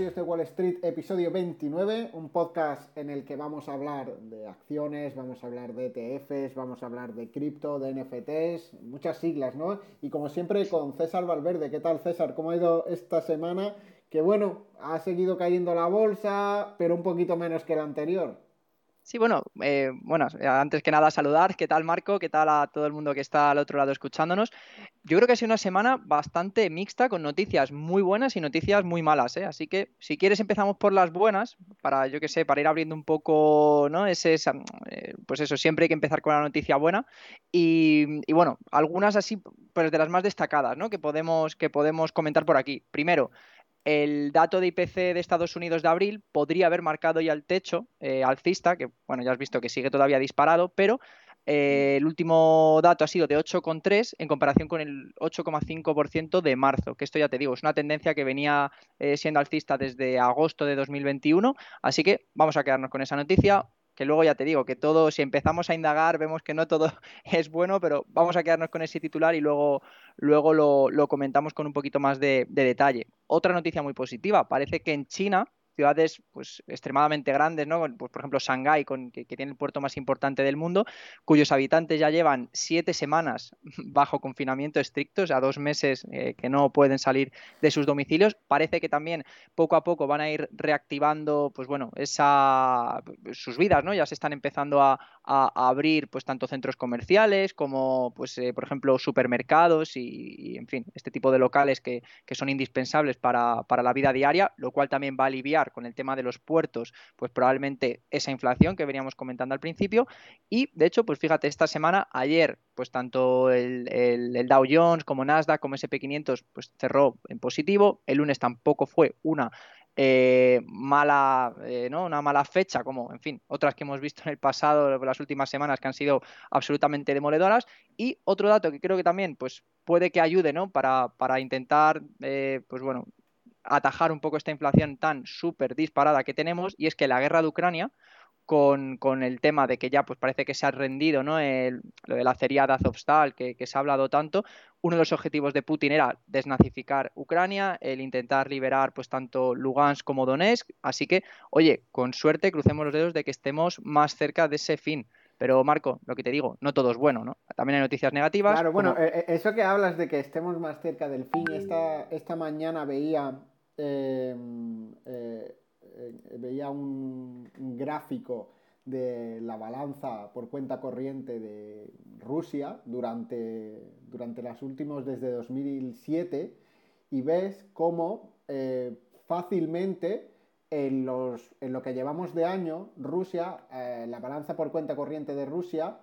Diarios de Wall Street, episodio 29, un podcast en el que vamos a hablar de acciones, vamos a hablar de ETFs, vamos a hablar de cripto, de NFTs, muchas siglas, ¿no? Y como siempre con César Valverde. ¿Qué tal César? ¿Cómo ha ido esta semana? Que bueno, ha seguido cayendo la bolsa, pero un poquito menos que la anterior. Sí, bueno, eh, bueno, antes que nada saludar, ¿qué tal Marco? ¿Qué tal a todo el mundo que está al otro lado escuchándonos? Yo creo que ha sido una semana bastante mixta con noticias muy buenas y noticias muy malas, ¿eh? Así que si quieres empezamos por las buenas, para, yo qué sé, para ir abriendo un poco, ¿no? Ese, eh, pues eso, siempre hay que empezar con la noticia buena y, y, bueno, algunas así, pues de las más destacadas, ¿no? Que podemos, que podemos comentar por aquí. Primero, el dato de IPC de Estados Unidos de abril podría haber marcado ya el techo eh, alcista, que bueno, ya has visto que sigue todavía disparado, pero eh, el último dato ha sido de 8,3 en comparación con el 8,5% de marzo, que esto ya te digo, es una tendencia que venía eh, siendo alcista desde agosto de 2021, así que vamos a quedarnos con esa noticia que luego ya te digo que todo, si empezamos a indagar, vemos que no todo es bueno, pero vamos a quedarnos con ese titular y luego, luego lo, comentamos con un poquito más de, de detalle. Otra noticia muy positiva, parece que en China ciudades pues, extremadamente grandes, ¿no? Pues, por ejemplo, Shanghái, con, que, tiene el puerto más importante del mundo, cuyos habitantes ya llevan siete semanas bajo confinamiento estricto, o sea, dos meses eh, que no pueden salir de sus domicilios. Parece que también poco a poco van a ir reactivando, pues bueno, esa, sus vidas, ¿no? Ya se están empezando a, abrir, pues tanto centros comerciales como, pues, eh, por ejemplo, supermercados y, en fin, este tipo de locales que, que son indispensables para, para la vida diaria, lo cual también va a aliviar con el tema de los puertos, pues probablemente esa inflación que veníamos comentando al principio. Y de hecho, pues fíjate, esta semana, ayer, pues tanto el, Dow Jones como Nasdaq como SP500, pues cerró en positivo. El lunes tampoco fue una eh, mala, eh, ¿no? Una mala fecha, como, en fin, otras que hemos visto en el pasado, las últimas semanas, que han sido absolutamente demoledoras. Y otro dato que creo que también, pues, puede que ayude, ¿no? Para, para intentar, eh, pues bueno, atajar un poco esta inflación tan súper disparada que tenemos y es que la guerra de Ucrania con, el tema de que ya pues parece que se ha rendido ¿no? El, lo de la acería de Azovstal que, que, se ha hablado tanto, uno de los objetivos de Putin era desnazificar Ucrania, el intentar liberar pues tanto Lugansk como Donetsk, así que oye, con suerte crucemos los dedos de que estemos más cerca de ese fin. Pero Marco, lo que te digo, no todo es bueno, ¿no? También hay noticias negativas. Claro, bueno, eh, eh, eso que hablas de que estemos más cerca del fin, esta, esta mañana veía eh, eh, veía un, gráfico de la balanza por cuenta corriente de Rusia durante, durante los últimos desde 2007 y ves cómo eh, fácilmente en, los, en, lo que llevamos de año, Rusia, la balanza por cuenta corriente de Rusia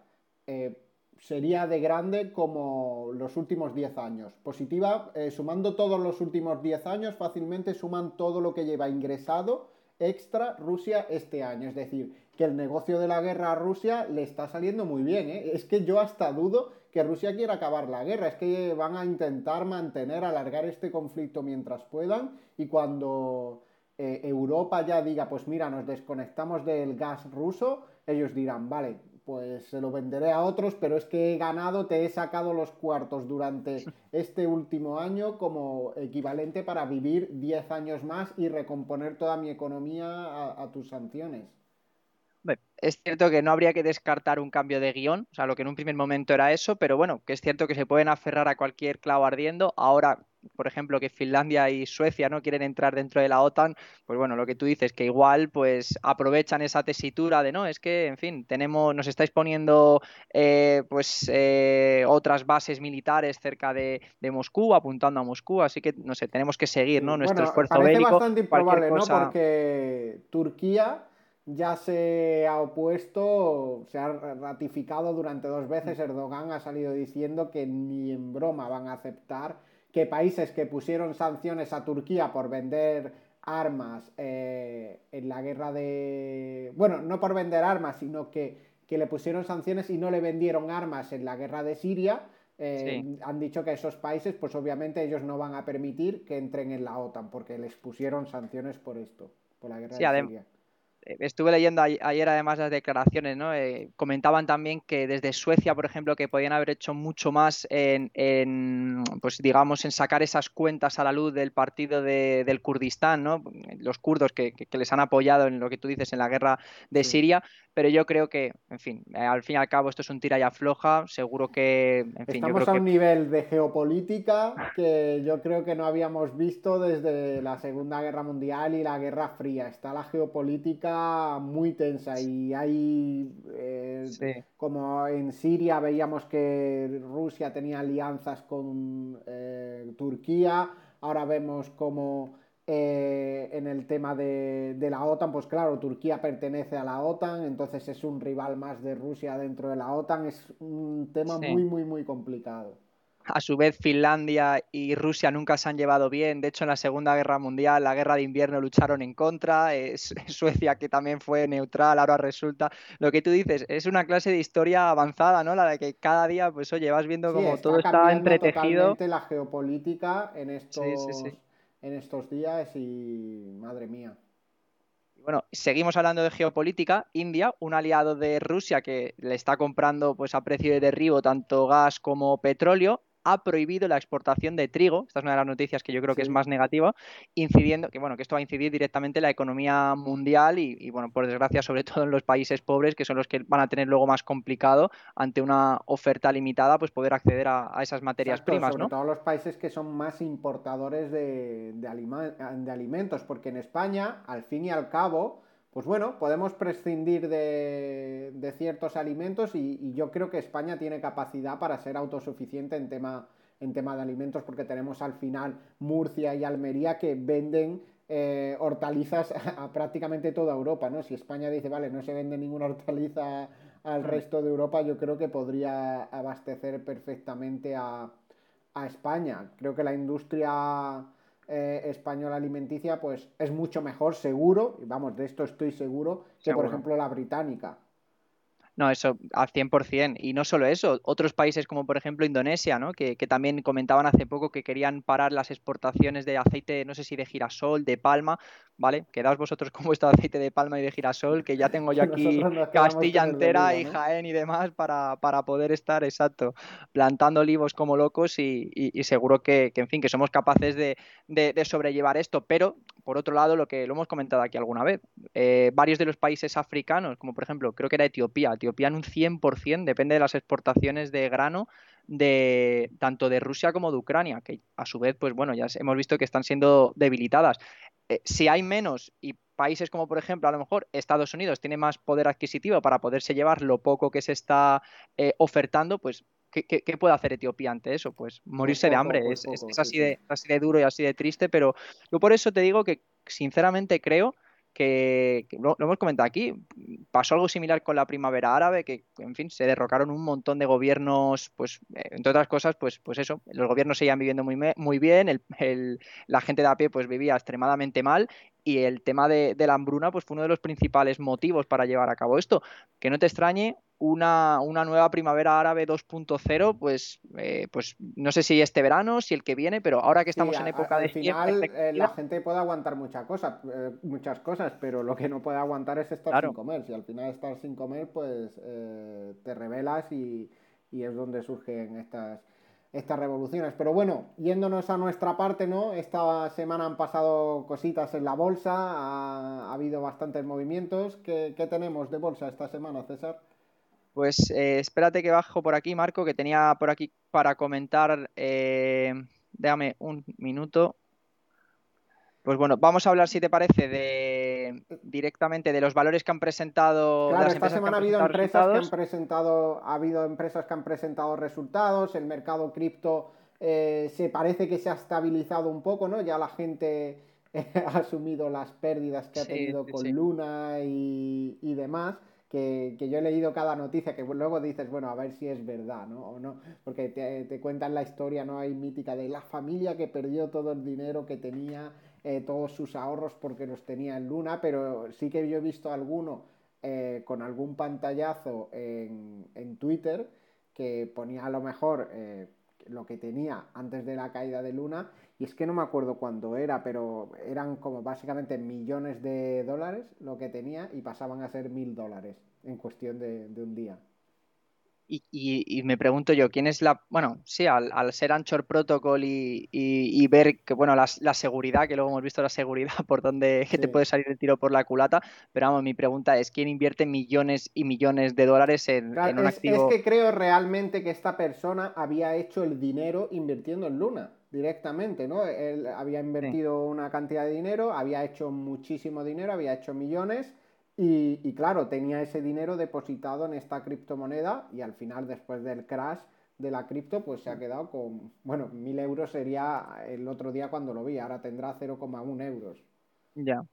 sería de grande como los últimos 10 años. Positiva, eh, sumando todos los últimos 10 años, fácilmente suman todo lo que lleva ingresado extra Rusia este año. Es decir, que el negocio de la guerra a Rusia le está saliendo muy bien. ¿eh? Es que yo hasta dudo que Rusia quiera acabar la guerra. Es que van a intentar mantener, alargar este conflicto mientras puedan y cuando eh, Europa ya diga, pues mira, nos desconectamos del gas ruso, ellos dirán, vale, pues se lo venderé a otros, pero es que he ganado, te he sacado los cuartos durante este último año como equivalente para vivir 10 años más y recomponer toda mi economía a, tus sanciones. Es cierto que no habría que descartar un cambio de guion, o sea, lo que en un primer momento era eso, pero bueno, que es cierto que se pueden aferrar a cualquier clavo ardiendo. Ahora, por ejemplo, que Finlandia y Suecia no quieren entrar dentro de la OTAN, pues bueno, lo que tú dices, que igual pues aprovechan esa tesitura de no, es que, en fin, tenemos, nos estáis poniendo eh, pues eh, otras bases militares cerca de, Moscú, apuntando a Moscú, así que no sé, tenemos que seguir, ¿no? Nuestro esfuerzo parece bastante improbable, ¿no? Porque Turquía ya se ha opuesto, se ha ratificado durante dos veces. Erdogan ha salido diciendo que ni en broma van a aceptar que países que pusieron sanciones a Turquía por vender armas eh, en la guerra de... Bueno, no por vender armas, sino que, que, le pusieron sanciones y no le vendieron armas en la guerra de Siria. Eh, han dicho que esos países, pues obviamente ellos no van a permitir que entren en la OTAN porque les pusieron sanciones por esto, por la guerra de Siria estuve leyendo ayer además las declaraciones, ¿no? Eh, comentaban también que desde Suecia, por ejemplo, que podían haber hecho mucho más en, pues digamos, en sacar esas cuentas a la luz del partido del Kurdistán, ¿no? Los kurdos que, les han apoyado en lo que tú dices en la guerra de Siria, pero yo creo que, en fin, eh, al fin y al cabo esto es un tira y afloja, seguro que, en fin, Estamos a un nivel de geopolítica que yo creo que no habíamos visto desde la Segunda Guerra Mundial y la Guerra Fría. Está la geopolítica muy tensa y hay, eh, como en Siria veíamos que Rusia tenía alianzas con eh, Turquía, ahora vemos como eh, en el tema de, la OTAN, pues claro, Turquía pertenece a la OTAN, entonces es un rival más de Rusia dentro de la OTAN, es un tema muy, muy, muy complicado. A su vez, Finlandia y Rusia nunca se han llevado bien. De hecho, en la Segunda Guerra Mundial, la guerra de invierno lucharon en contra. Suecia, que también fue neutral, ahora resulta. Lo que tú dices, es una clase de historia avanzada, ¿no? La de que cada día, pues oye, vas viendo como todo está entretejido. la geopolítica en estos en estos días y madre mía. Bueno, seguimos hablando de geopolítica. India, un aliado de Rusia que le está comprando pues, a precio de derribo tanto gas como petróleo, ha prohibido la exportación de trigo, esta es una de las noticias que yo creo que es más negativa, incidiendo, que bueno, que esto va a incidir directamente en la economía mundial y, bueno, por desgracia, sobre todo en los países pobres, que son los que van a tener luego más complicado ante una oferta limitada, pues poder acceder a, esas materias primas, sobre todo los países que son más importadores de, de alimentos, porque en España, al fin y al cabo, pues bueno, podemos prescindir de, ciertos alimentos y, yo creo que España tiene capacidad para ser autosuficiente en tema, en tema de alimentos porque tenemos al final Murcia y Almería que venden eh, hortalizas a, prácticamente toda Europa, ¿no? Si España dice, vale, no se vende ninguna hortaliza al resto de Europa, yo creo que podría abastecer perfectamente a, a España. Creo que la industria eh, española alimenticia, pues es mucho mejor, seguro, y vamos, de esto estoy seguro, que por ejemplo la británica. No, eso al 100%. Y no solo eso, otros países como por ejemplo Indonesia, ¿no? que, también comentaban hace poco que querían parar las exportaciones de aceite, no sé si de girasol, de palma, ¿vale? Quedaos vosotros con vuestro aceite de palma y de girasol, que ya tengo yo aquí Castilla entera y Jaén y demás para, poder estar, exacto, plantando olivos como locos y, seguro que, en fin, que somos capaces de, sobrellevar esto. Pero, por otro lado, lo que lo hemos comentado aquí alguna vez, eh, varios de los países africanos, como por ejemplo, creo que era Etiopía, Etiopía en un 100% depende de las exportaciones de grano de tanto de Rusia como de Ucrania, que a su vez, pues bueno, ya hemos visto que están siendo debilitadas. Eh, si hay menos y países como por ejemplo a lo mejor Estados Unidos tiene más poder adquisitivo para poderse llevar lo poco que se está eh, ofertando, pues ¿qué, puede hacer Etiopía ante eso? Pues morirse de hambre. es, así, de, así de duro y así de triste, pero yo por eso te digo que sinceramente creo que, lo, hemos comentado aquí, pasó algo similar con la primavera árabe, que en fin, se derrocaron un montón de gobiernos, pues eh, entre otras cosas, pues, pues eso, los gobiernos seguían viviendo muy, muy bien, el, la gente de a pie pues vivía extremadamente mal y el tema de, de, la hambruna pues fue uno de los principales motivos para llevar a cabo esto. Que no te extrañe una, nueva primavera árabe 2.0, pues, eh, pues no sé si este verano, si el que viene, pero ahora que estamos en época de final, eh, la gente puede aguantar muchas cosas, eh, muchas cosas, pero lo que no puede aguantar es estar sin comer. Si al final estar sin comer, pues te revelas y, es donde surgen estas estas revoluciones. Pero bueno, yéndonos a nuestra parte, ¿no? Esta semana han pasado cositas en la bolsa, ha, habido bastantes movimientos. ¿Qué, ¿Qué, tenemos de bolsa esta semana, César? Pues eh, espérate que bajo por aquí, Marco, que tenía por aquí para comentar. Eh, déjame un minuto. Pues bueno, vamos a hablar, si te parece, de directamente de los valores que han presentado. Claro, esta semana ha habido empresas que han presentado, ha habido empresas que han presentado resultados. El mercado cripto eh, se parece que se ha estabilizado un poco, ¿no? Ya la gente ha asumido las pérdidas que ha tenido con Luna y, demás. Que, yo he leído cada noticia que luego dices, bueno, a ver si es verdad, ¿no? O no, porque te, te cuentan la historia, ¿no? Hay mítica de la familia que perdió todo el dinero que tenía, eh, todos sus ahorros porque los tenía en Luna, pero sí que yo he visto alguno eh, con algún pantallazo en, en, Twitter que ponía a lo mejor eh, lo que tenía antes de la caída de Luna y es que no me acuerdo cuándo era, pero eran como básicamente millones de dólares lo que tenía y pasaban a ser mil dólares en cuestión de, un día. Y, me pregunto yo, ¿quién es la. Bueno, sí, al, ser Anchor Protocol y, ver que, bueno, la, seguridad, que luego hemos visto la seguridad por donde te puede salir el tiro por la culata, pero vamos, mi pregunta es: ¿quién invierte millones y millones de dólares en, un activo? Es que creo realmente que esta persona había hecho el dinero invirtiendo en Luna directamente, ¿no? Él había invertido una cantidad de dinero, había hecho muchísimo dinero, había hecho millones y, y, claro, tenía ese dinero depositado en esta criptomoneda y al final, después del crash de la cripto, pues se ha quedado con, bueno, mil euros sería el otro día cuando lo vi, ahora tendrá 0,1 euros. Ya.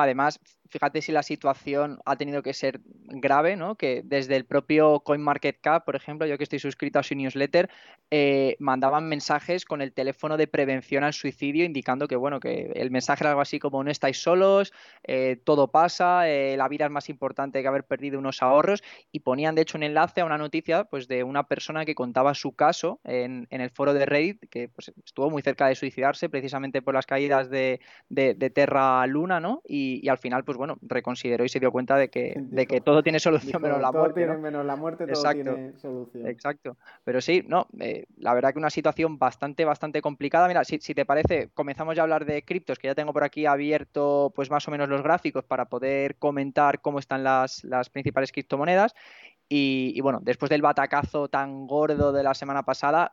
Además, fíjate si la situación ha tenido que ser grave, ¿no? Que desde el propio CoinMarketCap, por ejemplo, yo que estoy suscrito a su newsletter, eh, mandaban mensajes con el teléfono de prevención al suicidio, indicando que, bueno, que el mensaje era algo así como no estáis solos, eh, todo pasa, eh, la vida es más importante que haber perdido unos ahorros, y ponían de hecho un enlace a una noticia pues, de una persona que contaba su caso en, el foro de Reddit, que pues, estuvo muy cerca de suicidarse precisamente por las caídas de, de, Terra Luna, ¿no? Y, al final, pues bueno, reconsideró y se dio cuenta de que, de que todo tiene solución menos la muerte. Tiene menos la muerte, todo tiene solución. Exacto. Pero sí, no, eh, la verdad que una situación bastante, bastante complicada. Mira, si, te parece, comenzamos ya a hablar de criptos, que ya tengo por aquí abierto, pues más o menos los gráficos para poder comentar cómo están las, las principales criptomonedas. Y, y, bueno, después del batacazo tan gordo de la semana pasada,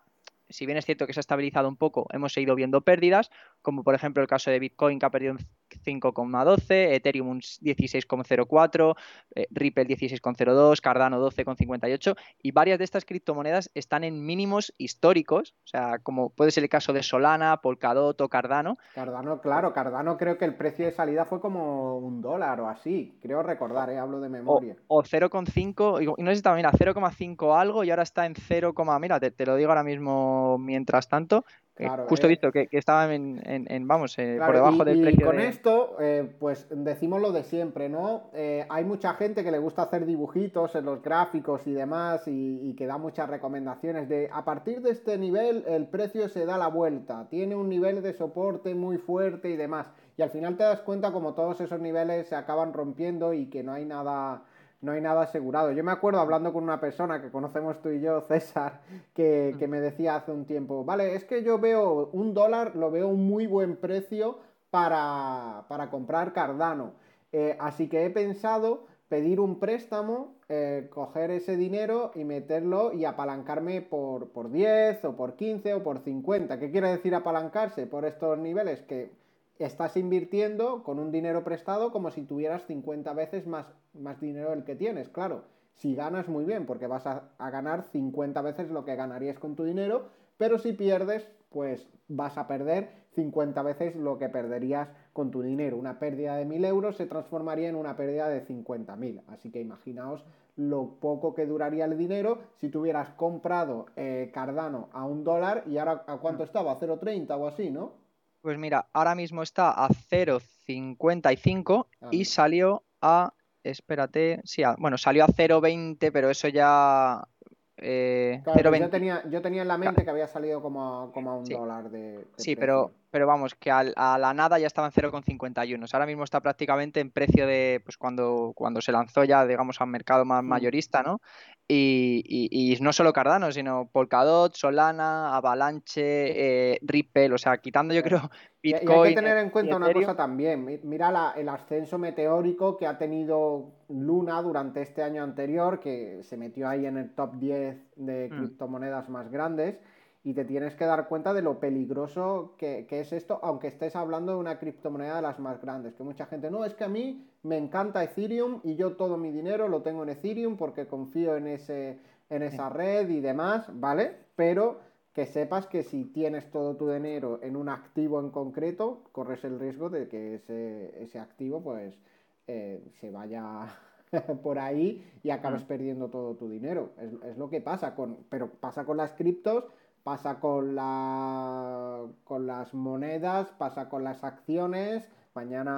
si bien es cierto que se ha estabilizado un poco, hemos seguido viendo pérdidas, como por ejemplo el caso de Bitcoin que ha perdido un 5,12, Ethereum un 16,04, eh, Ripple 16,02, Cardano 12,58 y varias de estas criptomonedas están en mínimos históricos, o sea, como puede ser el caso de Solana, Polkadot o Cardano. Cardano, claro, Cardano creo que el precio de salida fue como un dólar o así, creo recordar, eh, hablo de memoria. O, 0,5, y no sé si está, mira, 0,5 algo y ahora está en 0, mira, te lo digo ahora mismo mientras tanto, justo eh. visto que, estaban en, vamos, eh, por debajo del precio. Y con esto, eh, pues decimos lo de siempre, ¿no? hay mucha gente que le gusta hacer dibujitos en los gráficos y demás y, que da muchas recomendaciones de a partir de este nivel el precio se da la vuelta, tiene un nivel de soporte muy fuerte y demás. Y al final te das cuenta como todos esos niveles se acaban rompiendo y que no hay nada no hay nada asegurado. Yo me acuerdo hablando con una persona que conocemos tú y yo, César, que, me decía hace un tiempo, vale, es que yo veo un dólar, lo veo un muy buen precio para, comprar Cardano. Eh, así que he pensado pedir un préstamo, eh, coger ese dinero y meterlo y apalancarme por, por 10 o por 15 o por 50. ¿Qué quiere decir apalancarse por estos niveles? Que estás invirtiendo con un dinero prestado como si tuvieras 50 veces más, más dinero del que tienes. Claro, si ganas muy bien, porque vas a, ganar 50 veces lo que ganarías con tu dinero, pero si pierdes, pues vas a perder 50 veces lo que perderías con tu dinero. Una pérdida de 1.000 euros se transformaría en una pérdida de 50.000. Así que imaginaos lo poco que duraría el dinero si tuvieras comprado eh, Cardano a un dólar y ahora a cuánto estaba, a 0,30 o así, ¿no? Pues mira, ahora mismo está a 0,55 y ah. salió a, espérate, sí, bueno, salió a 0,20, pero eso ya eh, yo, tenía, yo tenía en la mente que había salido como a, como un dólar de, Sí, pero, pero vamos, que a, la nada ya estaba en 0,51. Ahora mismo está prácticamente en precio de pues cuando, cuando se lanzó ya, digamos, al mercado más mm. mayorista, ¿no? Y, no solo Cardano, sino Polkadot, Solana, Avalanche, eh, Ripple, o sea, quitando yo creo Bitcoin. Y hay que tener en cuenta una cosa también. Mira el ascenso meteórico que ha tenido Luna durante este año anterior, que se metió ahí en el top 10 de mm. criptomonedas más grandes y te tienes que dar cuenta de lo peligroso que, es esto, aunque estés hablando de una criptomoneda de las más grandes, que mucha gente, no, es que a mí me encanta Ethereum y yo todo mi dinero lo tengo en Ethereum porque confío en, ese, en esa red y demás, ¿vale? Pero que sepas que si tienes todo tu dinero en un activo en concreto, corres el riesgo de que ese, activo pues eh, se vaya por ahí y acabes mm. perdiendo todo tu dinero. Es, lo que pasa con, pero pasa con las criptos, pasa con la con las monedas, pasa con las acciones. Mañana,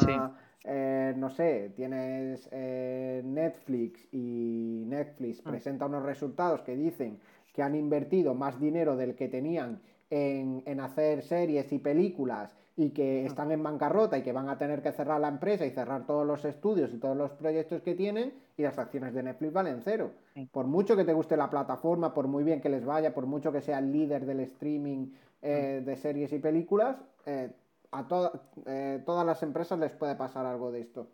eh, no sé, tienes eh, Netflix y Netflix mm. presenta unos resultados que dicen que han invertido más dinero del que tenían en, hacer series y películas y que están en bancarrota y que van a tener que cerrar la empresa y cerrar todos los estudios y todos los proyectos que tienen y las acciones de Netflix valen cero. Por mucho que te guste la plataforma, por muy bien que les vaya, por mucho que sea el líder del streaming eh, de series y películas, eh, a eh, todas las empresas les puede pasar algo de esto.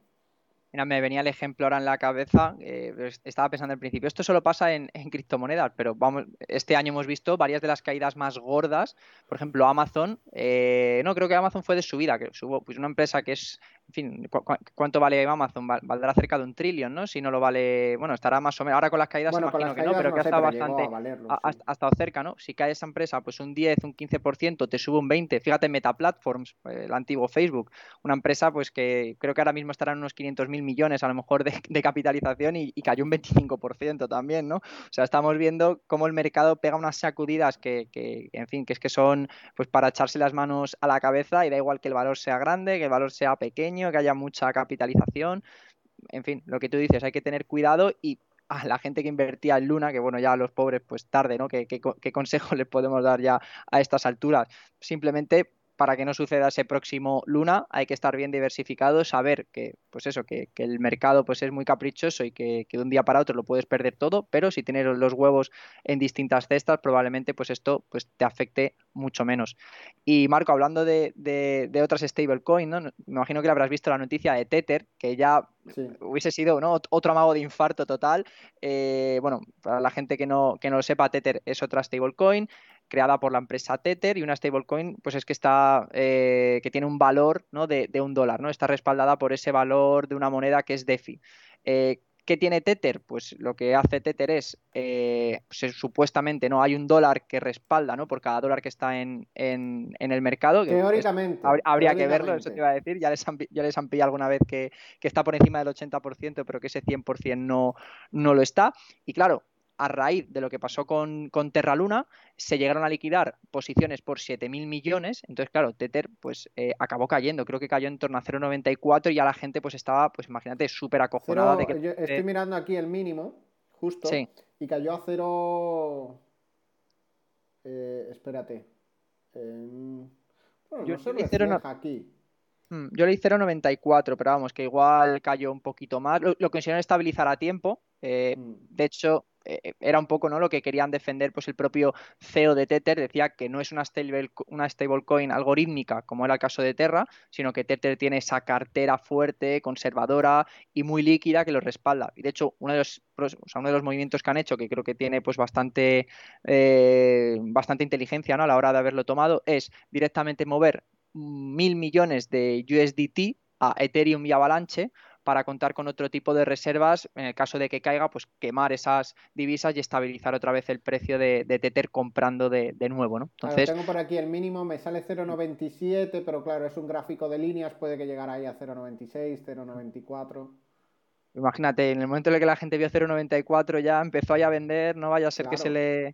Mira, me venía el ejemplo ahora en la cabeza, eh, estaba pensando al principio, esto solo pasa en, criptomonedas, pero vamos, este año hemos visto varias de las caídas más gordas, por ejemplo Amazon, eh, no, creo que Amazon fue de subida, que subo, pues una empresa que es en fin, ¿cuánto vale Amazon? Valdrá cerca de un trillón, ¿no? Si no lo vale, bueno, estará más o menos, ahora con las caídas imagino que no, pero que ha estado bastante, ha, estado cerca, ¿no? Si cae esa empresa, pues un 10, un 15%, te sube un 20, fíjate Meta Platforms, eh, el antiguo Facebook, una empresa pues que creo que ahora mismo estará en unos 500 mil millones a lo mejor de, capitalización y, cayó un 25% también, ¿no? O sea, estamos viendo cómo el mercado pega unas sacudidas que, que, en fin, que es que son pues para echarse las manos a la cabeza y da igual que el valor sea grande, que el valor sea pequeño, que haya mucha capitalización. En fin, lo que tú dices, hay que tener cuidado y a la gente que invertía en Luna, que bueno, ya a los pobres, pues tarde, ¿no? ¿Qué, qué, qué consejo les podemos dar ya a estas alturas? Simplemente para que no suceda ese próximo luna hay que estar bien diversificado, saber que, pues eso, que, el mercado pues es muy caprichoso y que, de un día para otro lo puedes perder todo, pero si tienes los huevos en distintas cestas, probablemente pues esto pues te afecte mucho menos. Y Marco, hablando de, de, otras stablecoins, ¿no? me imagino que le habrás visto la noticia de Tether, que ya hubiese sido ¿no? otro amago de infarto total. Eh, bueno, para la gente que no, que no lo sepa, Tether es otra stablecoin creada por la empresa Tether y una stablecoin pues es que está eh, que tiene un valor ¿no? de, un dólar, ¿no? Está respaldada por ese valor de una moneda que es DeFi. Eh, ¿Qué tiene Tether? Pues lo que hace Tether es, eh, pues, supuestamente, ¿no? Hay un dólar que respalda, ¿no? Por cada dólar que está en, el mercado. Teóricamente. habría que verlo, eso te iba a decir. Ya les han, ya les han pillado alguna vez que, está por encima del 80%, pero que ese 100% no, no lo está. Y claro, a raíz de lo que pasó con, con Terra Luna, se llegaron a liquidar posiciones por 7.000 millones. Entonces, claro, Tether pues eh, acabó cayendo. Creo que cayó en torno a 0,94 y ya la gente pues estaba, pues imagínate, súper acojonada. de que, yo estoy mirando aquí el mínimo, justo, y cayó a 0... Eh, espérate. bueno, yo no se lo aquí. Hmm, yo le hice 0,94, pero vamos, que igual cayó un poquito más. Lo, lo consiguieron estabilizar a tiempo. Eh, mm. De hecho, eh, era un poco ¿no? lo que querían defender pues el propio CEO de Tether, decía que no es una, stable, una stablecoin algorítmica como era el caso de Terra, sino que Tether tiene esa cartera fuerte, conservadora y muy líquida que lo respalda. Y de hecho, uno de los, uno de los movimientos que han hecho, que creo que tiene pues bastante, eh, bastante inteligencia ¿no? a la hora de haberlo tomado, es directamente mover mil millones de USDT a Ethereum y Avalanche para contar con otro tipo de reservas en el caso de que caiga, pues quemar esas divisas y estabilizar otra vez el precio de, Tether comprando de, nuevo, ¿no? Entonces, tengo por aquí el mínimo, me sale 0,97, pero claro, es un gráfico de líneas, puede que llegara ahí a 0,96, 0,94. Imagínate, en el momento en el que la gente vio 0,94 ya empezó a vender, no vaya a ser que se le...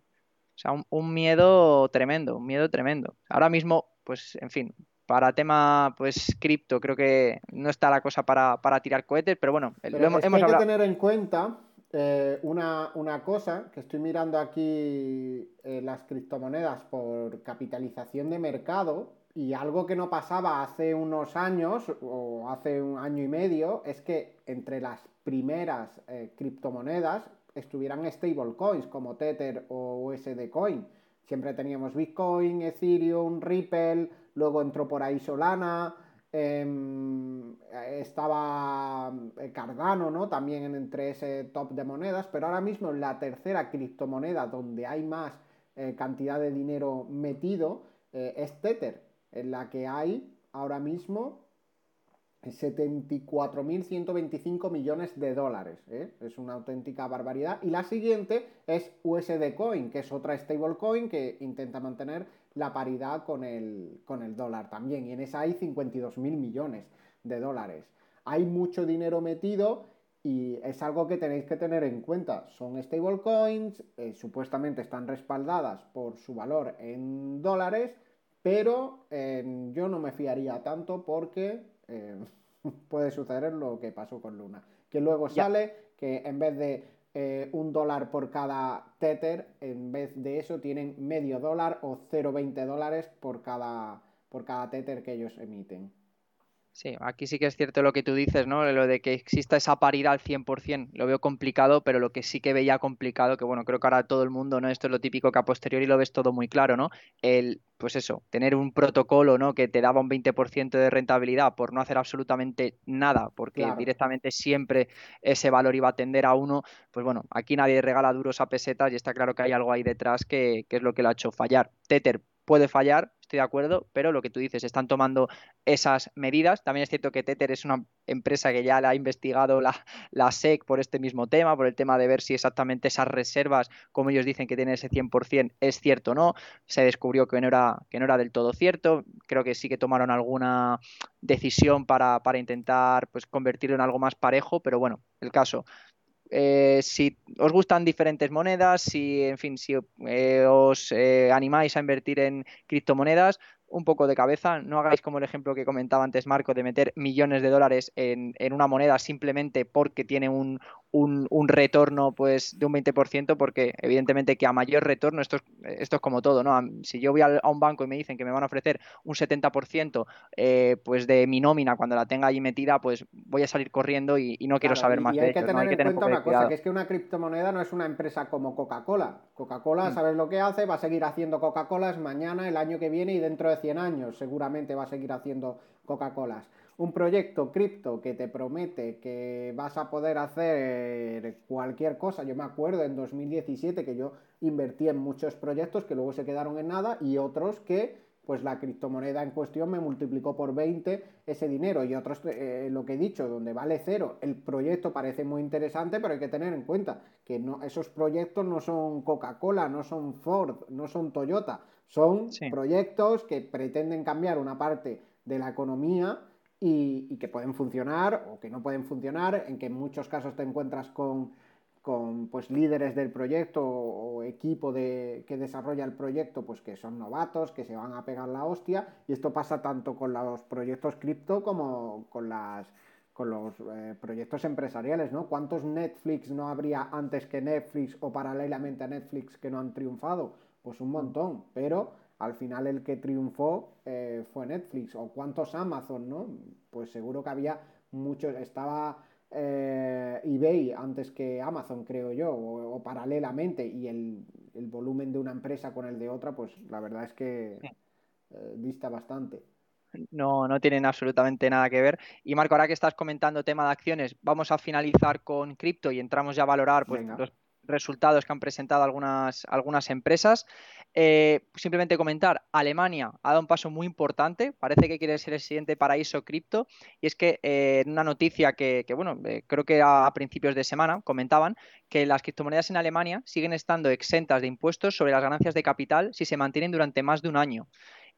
O sea, un miedo tremendo, un miedo tremendo. Ahora mismo, pues, en fin, para tema pues cripto creo que no está la cosa para, tirar cohetes, pero bueno, hemos, hay que tener en cuenta eh, una, cosa que estoy mirando aquí eh, las criptomonedas por capitalización de mercado y algo que no pasaba hace unos años o hace un año y medio es que entre las primeras eh, criptomonedas estuvieran stablecoins como Tether o USD Coin. Siempre teníamos Bitcoin, Ethereum, Ripple, luego entró por ahí Solana, em, estaba eh, Cardano, ¿no? También entre ese top de monedas, pero ahora mismo la tercera criptomoneda donde hay más eh, cantidad de dinero metido eh, es Tether, en la que hay ahora mismo 74.125 millones de dólares. Es una auténtica barbaridad. Y la siguiente es USD Coin, que es otra stablecoin que intenta mantener la paridad con el, con el dólar también. Y en esa hay 52.000 millones de dólares. Hay mucho dinero metido y es algo que tenéis que tener en cuenta. Son stablecoins, eh, supuestamente están respaldadas por su valor en dólares, pero eh, yo no me fiaría tanto porque eh, puede suceder lo que pasó con Luna. Que luego sale que en vez de un dólar por cada Tether, en vez de eso tienen medio dólar o 0,20 dólares por cada, por cada Tether que ellos emiten. Sí, aquí sí que es cierto lo que tú dices, ¿no? Lo de que exista esa paridad al 100%, lo veo complicado, pero lo que sí que veía complicado, que bueno, creo que ahora todo el mundo, ¿no? Esto es lo típico que a posteriori lo ves todo muy claro, ¿no? El, pues eso, tener un protocolo, ¿no? Que te daba un 20% de rentabilidad por no hacer absolutamente nada, porque directamente siempre ese valor iba a tender a uno, pues bueno, aquí nadie regala duros a pesetas y está claro que hay algo ahí detrás que, que es lo que lo ha hecho fallar. Tether puede fallar, estoy de acuerdo, pero lo que tú dices, están tomando esas medidas. También es cierto que Tether es una empresa que ya la ha investigado la, la, SEC por este mismo tema, por el tema de ver si exactamente esas reservas, como ellos dicen que tienen ese 100%, es cierto o no. Se descubrió que no era, que no era del todo cierto. Creo que sí que tomaron alguna decisión para, para intentar pues, convertirlo en algo más parejo, pero bueno, el caso eh, si os gustan diferentes monedas, si, en fin, si eh, os eh, animáis a invertir en criptomonedas, un poco de cabeza, no hagáis como el ejemplo que comentaba antes Marco de meter millones de dólares en, una moneda simplemente porque tiene un, retorno pues de un 20%, porque evidentemente que a mayor retorno, esto es, esto es como todo, ¿no? Si yo voy a, un banco y me dicen que me van a ofrecer un 70% eh, pues de mi nómina cuando la tenga ahí metida, pues voy a salir corriendo y, no quiero saber más y hay Que tener hay que tener en cuenta una cosa, que es que una criptomoneda no es una empresa como Coca-Cola. Coca-Cola, mm. ¿sabes lo que hace? Va a seguir haciendo Coca-Colas mañana, el año que viene y dentro de 100 años seguramente va a seguir haciendo Coca-Colas. Un proyecto cripto que te promete que vas a poder hacer cualquier cosa. Yo me acuerdo en 2017 que yo invertí en muchos proyectos que luego se quedaron en nada y otros que pues la criptomoneda en cuestión me multiplicó por 20 ese dinero. Y otros, eh, lo que he dicho, donde vale cero, el proyecto parece muy interesante, pero hay que tener en cuenta que no, esos proyectos no son Coca-Cola, no son Ford, no son Toyota, son proyectos que pretenden cambiar una parte de la economía y, que pueden funcionar o que no pueden funcionar, en que en muchos casos te encuentras con, con pues, líderes del proyecto o, equipo de, que desarrolla el proyecto pues, que son novatos, que se van a pegar la hostia, y esto pasa tanto con los proyectos cripto como con las con los eh, proyectos empresariales, ¿no? ¿Cuántos Netflix no habría antes que Netflix o paralelamente a Netflix que no han triunfado? Pues un montón, pero al final el que triunfó eh, fue Netflix. ¿O cuántos Amazon, no? Pues seguro que había muchos, estaba eh, eBay antes que Amazon, creo yo, o, paralelamente, y el, volumen de una empresa con el de otra, pues la verdad es que eh, dista bastante. No, no tienen absolutamente nada que ver. Y Marco, ahora que estás comentando tema de acciones, vamos a finalizar con cripto y entramos ya a valorar pues, los resultados que han presentado algunas, algunas empresas. Eh, simplemente comentar, Alemania ha dado un paso muy importante, parece que quiere ser el siguiente paraíso cripto, y es que eh, en una noticia que, bueno, eh, creo que a, principios de semana comentaban que las criptomonedas en Alemania siguen estando exentas de impuestos sobre las ganancias de capital si se mantienen durante más de un año.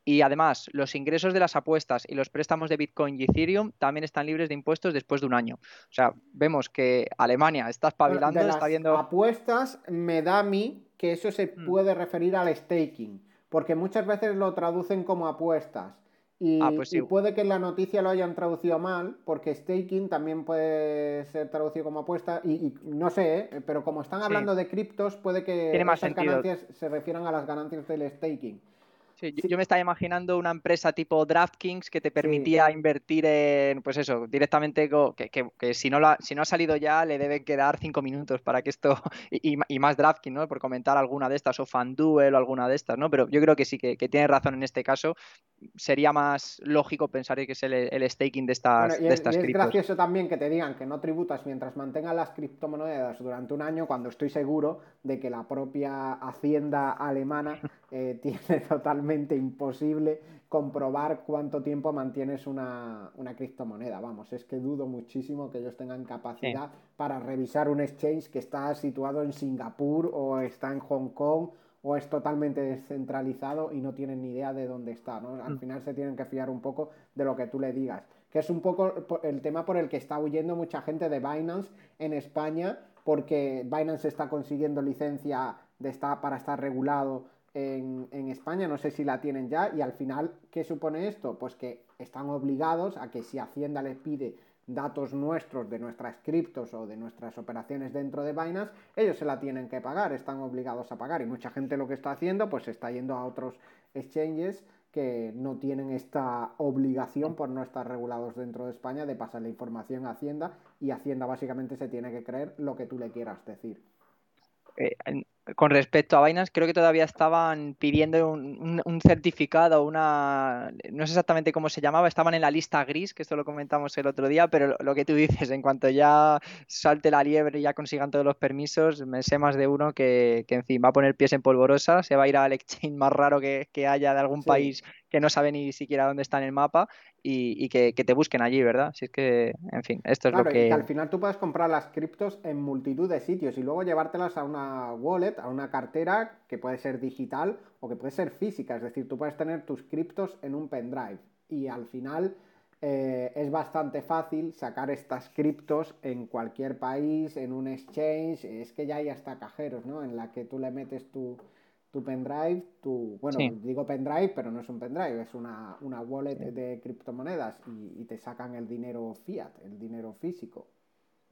Y además, los ingresos de las apuestas y los préstamos de Bitcoin y Ethereum también están libres de impuestos después de un año. O sea, vemos que Alemania está espabilando, está viendo. Apuestas me da a mí que eso se mm. puede referir al staking, porque muchas veces lo traducen como apuestas. Y, ah, pues puede que en la noticia lo hayan traducido mal, porque staking también puede ser traducido como apuesta, y, no sé, ¿eh? pero como están hablando de criptos, puede que esas ganancias se refieran a las ganancias del staking yo, me estaba imaginando una empresa tipo DraftKings que te permitía invertir en, pues eso, directamente, que, si, no si no ha salido ya le deben quedar cinco minutos para que esto, y, más DraftKings, ¿no? Por comentar alguna de estas, o FanDuel o alguna de estas, ¿no? Pero yo creo que sí, que, tiene razón en este caso sería más lógico pensar que es el, staking de estas, de estas y es gracioso también que te digan que no tributas mientras mantengas las criptomonedas durante un año, cuando estoy seguro de que la propia Hacienda alemana eh, tiene totalmente imposible comprobar cuánto tiempo mantienes una, criptomoneda. Vamos, es que dudo muchísimo que ellos tengan capacidad para revisar un exchange que está situado en Singapur o está en Hong Kong o es totalmente descentralizado y no tienen ni idea de dónde está, ¿no? Al mm. final se tienen que fiar un poco de lo que tú le digas, que es un poco el tema por el que está huyendo mucha gente de Binance en España, porque Binance está consiguiendo licencia de estar, para estar regulado en, en, España, no sé si la tienen ya, y al final, ¿qué supone esto? Pues que están obligados a que si Hacienda les pide datos nuestros de nuestras criptos o de nuestras operaciones dentro de Binance, ellos se la tienen que pagar, están obligados a pagar y mucha gente lo que está haciendo pues está yendo a otros exchanges que no tienen esta obligación por no estar regulados dentro de España de pasar la información a Hacienda y Hacienda básicamente se tiene que creer lo que tú le quieras decir. Eh, con respecto a Binance, creo que todavía estaban pidiendo un, certificado, una. No sé exactamente cómo se llamaba, estaban en la lista gris, que esto lo comentamos el otro día, pero lo, que tú dices, en cuanto ya salte la liebre y ya consigan todos los permisos, me sé más de uno que, en fin, va a poner pies en polvorosa, se va a ir al exchange más raro que, haya de algún país que no sabe ni siquiera dónde está en el mapa y, que, te busquen allí, ¿verdad? Si es que, en fin, esto es lo que... Y que al final tú puedes comprar las criptos en multitud de sitios y luego llevártelas a una wallet, a una cartera que puede ser digital o que puede ser física, es decir, tú puedes tener tus criptos en un pendrive y al final... Eh, es bastante fácil sacar estas criptos en cualquier país, en un exchange, es que ya hay hasta cajeros, ¿no? En la que tú le metes tu, tu pendrive, tu, bueno, digo pendrive, pero no es un pendrive, es una, wallet de criptomonedas y, te sacan el dinero fiat, el dinero físico.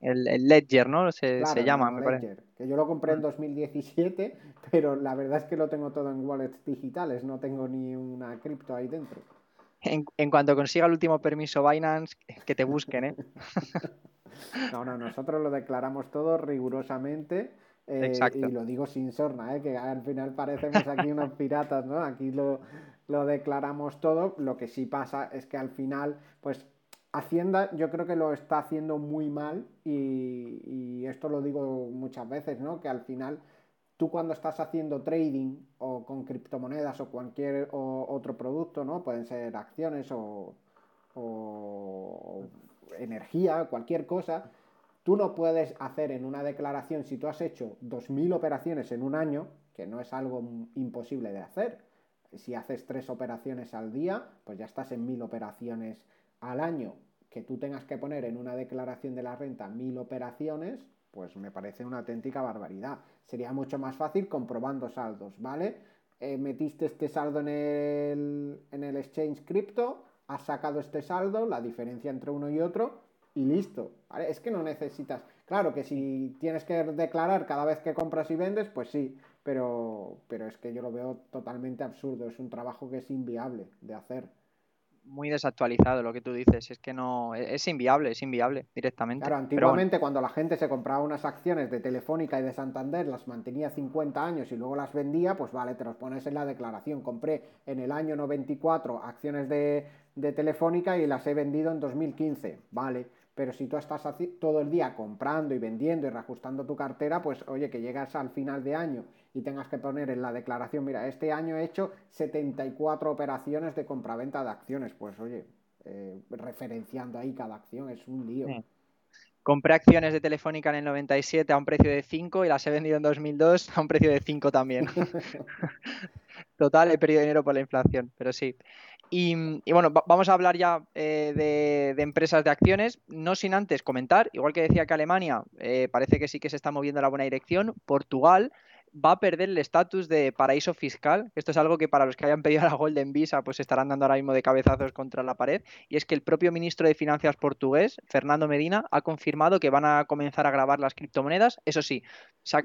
El, Ledger, ¿no? Se, llama, me Ledger, Que yo lo compré en 2017, pero la verdad es que lo tengo todo en wallets digitales, no tengo ni una cripto ahí dentro. En, en cuanto consiga el último permiso Binance, que te busquen, ¿eh? no, no, nosotros lo declaramos todo rigurosamente eh, y lo digo sin sorna, ¿eh? que al final parecemos aquí unos piratas, ¿no? Aquí lo, declaramos todo. Lo que sí pasa es que al final, pues Hacienda yo creo que lo está haciendo muy mal y, esto lo digo muchas veces, ¿no? Que al final tú cuando estás haciendo trading o con criptomonedas o cualquier otro producto, ¿no? Pueden ser acciones o, o energía, cualquier cosa, Tú no puedes hacer en una declaración, si tú has hecho 2.000 operaciones en un año, que no es algo imposible de hacer, si haces tres operaciones al día, pues ya estás en 1.000 operaciones al año. Que tú tengas que poner en una declaración de la renta 1.000 operaciones, pues me parece una auténtica barbaridad. Sería mucho más fácil comprobando saldos, ¿vale? Eh, metiste este saldo en el, en el exchange cripto, has sacado este saldo, la diferencia entre uno y otro, y listo. Es que no necesitas. Claro que si tienes que declarar cada vez que compras y vendes, pues sí, pero, pero es que yo lo veo totalmente absurdo. Es un trabajo que es inviable de hacer. Muy desactualizado lo que tú dices, es que no, es inviable, es inviable directamente. Claro, antiguamente cuando la gente se compraba unas acciones de Telefónica y de Santander, las mantenía 50 años y luego las vendía, pues vale, te los pones en la declaración. Compré en el año 94 acciones de, de Telefónica y las he vendido en 2015, vale pero si tú estás todo el día comprando y vendiendo y reajustando tu cartera, pues oye, que llegas al final de año y tengas que poner en la declaración, mira, este año he hecho 74 operaciones de compraventa de acciones, pues oye, eh, referenciando ahí cada acción es un lío. Compré acciones de Telefónica en el 97 a un precio de 5 y las he vendido en 2002 a un precio de 5 también. Total, he perdido dinero por la inflación, pero sí. Y, bueno, vamos a hablar ya eh, de, empresas de acciones, no sin antes comentar, igual que decía que Alemania eh, parece que sí que se está moviendo en la buena dirección, Portugal va a perder el estatus de paraíso fiscal. Esto es algo que para los que hayan pedido la Golden Visa, pues estarán dando ahora mismo de cabezazos contra la pared. Y es que el propio ministro de Finanzas portugués, Fernando Medina, ha confirmado que van a comenzar a grabar las criptomonedas. Eso sí,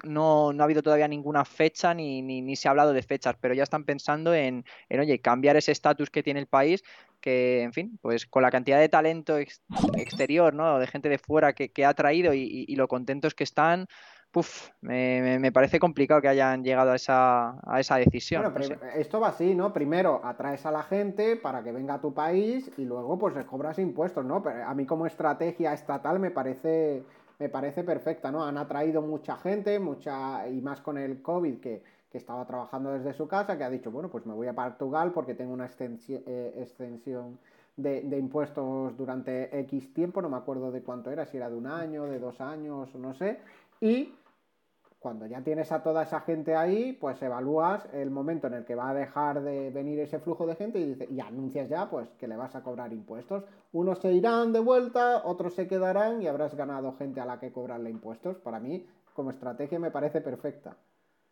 no, no ha habido todavía ninguna fecha ni, ni, se ha hablado de fechas, pero ya están pensando en, en oye, cambiar ese estatus que tiene el país que, en fin, pues con la cantidad de talento exterior, ¿no? De gente de fuera que, ha traído y, y, lo contentos que están, puf, me, parece complicado que hayan llegado a esa, a esa decisión. Bueno, esto va así, ¿no? Primero atraes a la gente para que venga a tu país y luego pues les cobras impuestos, ¿no? Pero a mí como estrategia estatal me parece, me parece perfecta, ¿no? Han atraído mucha gente, mucha, y más con el COVID que, que estaba trabajando desde su casa, que ha dicho, bueno, pues me voy a Portugal porque tengo una extensión, eh, extensión de, de, impuestos durante X tiempo, no me acuerdo de cuánto era, si era de un año, de dos años, no sé, y cuando ya tienes a toda esa gente ahí, pues evalúas el momento en el que va a dejar de venir ese flujo de gente y, y anuncias ya pues que le vas a cobrar impuestos. Unos se irán de vuelta, otros se quedarán y habrás ganado gente a la que cobrarle impuestos. Para mí, como estrategia, me parece perfecta.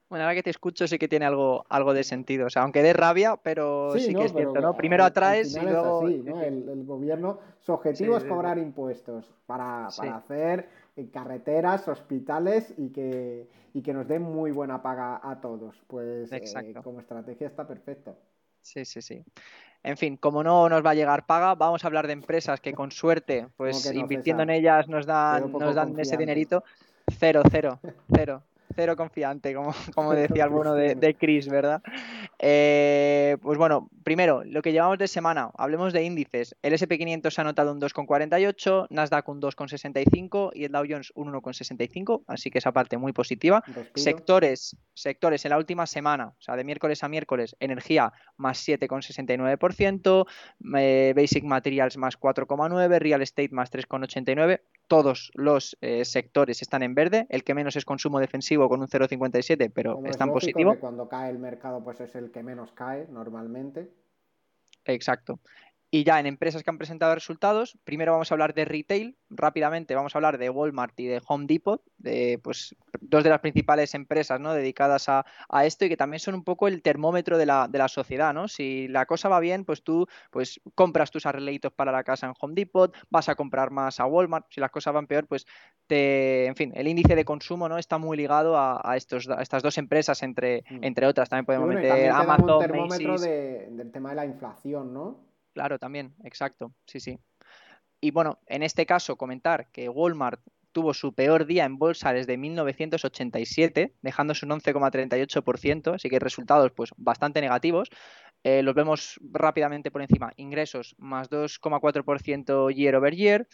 Bueno, ahora que te escucho sí que tiene algo, algo de sentido. O sea, aunque dé rabia, pero sí, que es cierto, ¿no? Primero atraes y luego... ¿no? el, gobierno, su objetivo es cobrar impuestos para, para hacer carreteras, hospitales y que, y que nos den muy buena paga a todos. Pues eh, como estrategia está perfecto. Sí, sí, sí. En fin, como no nos va a llegar paga, vamos a hablar de empresas que con suerte, pues invirtiendo en ellas nos dan, nos dan ese dinerito. Cero, cero, cero cero confiante, como, como decía alguno de, de Chris, ¿verdad? Eh, pues bueno, primero, lo que llevamos de semana, hablemos de índices. El SP500 se ha notado un 2,48, Nasdaq un 2,65 y el Dow Jones un 1,65, así que esa parte muy positiva. Sectores, sectores en la última semana, o sea, de miércoles a miércoles, energía más 7,69%, eh, Basic Materials más 4,9%, Real Estate más 3,89%, todos los eh, sectores están en verde, el que menos es consumo defensivo con un 0,57, pero está en positivo. cuando cae el mercado, pues es el que menos cae normalmente. Exacto. Y ya en empresas que han presentado resultados, primero vamos a hablar de retail, rápidamente vamos a hablar de Walmart y de Home Depot, de pues dos de las principales empresas ¿no? dedicadas a, esto y que también son un poco el termómetro de la, de la, sociedad, ¿no? Si la cosa va bien, pues tú pues compras tus arregleitos para la casa en Home Depot, vas a comprar más a Walmart, si las cosas van peor, pues te, en fin, el índice de consumo no está muy ligado a, estos, estas dos empresas entre, mm. entre otras, también podemos meter Amazon, un termómetro del tema de la inflación, ¿no? Claro, también, exacto, sí, sí. Y bueno, en este caso comentar que Walmart tuvo su peor día en bolsa desde 1987, dejándose un 11,38%, así que resultados pues bastante negativos. Eh, los vemos rápidamente por encima. Ingresos más 2,4% year over year,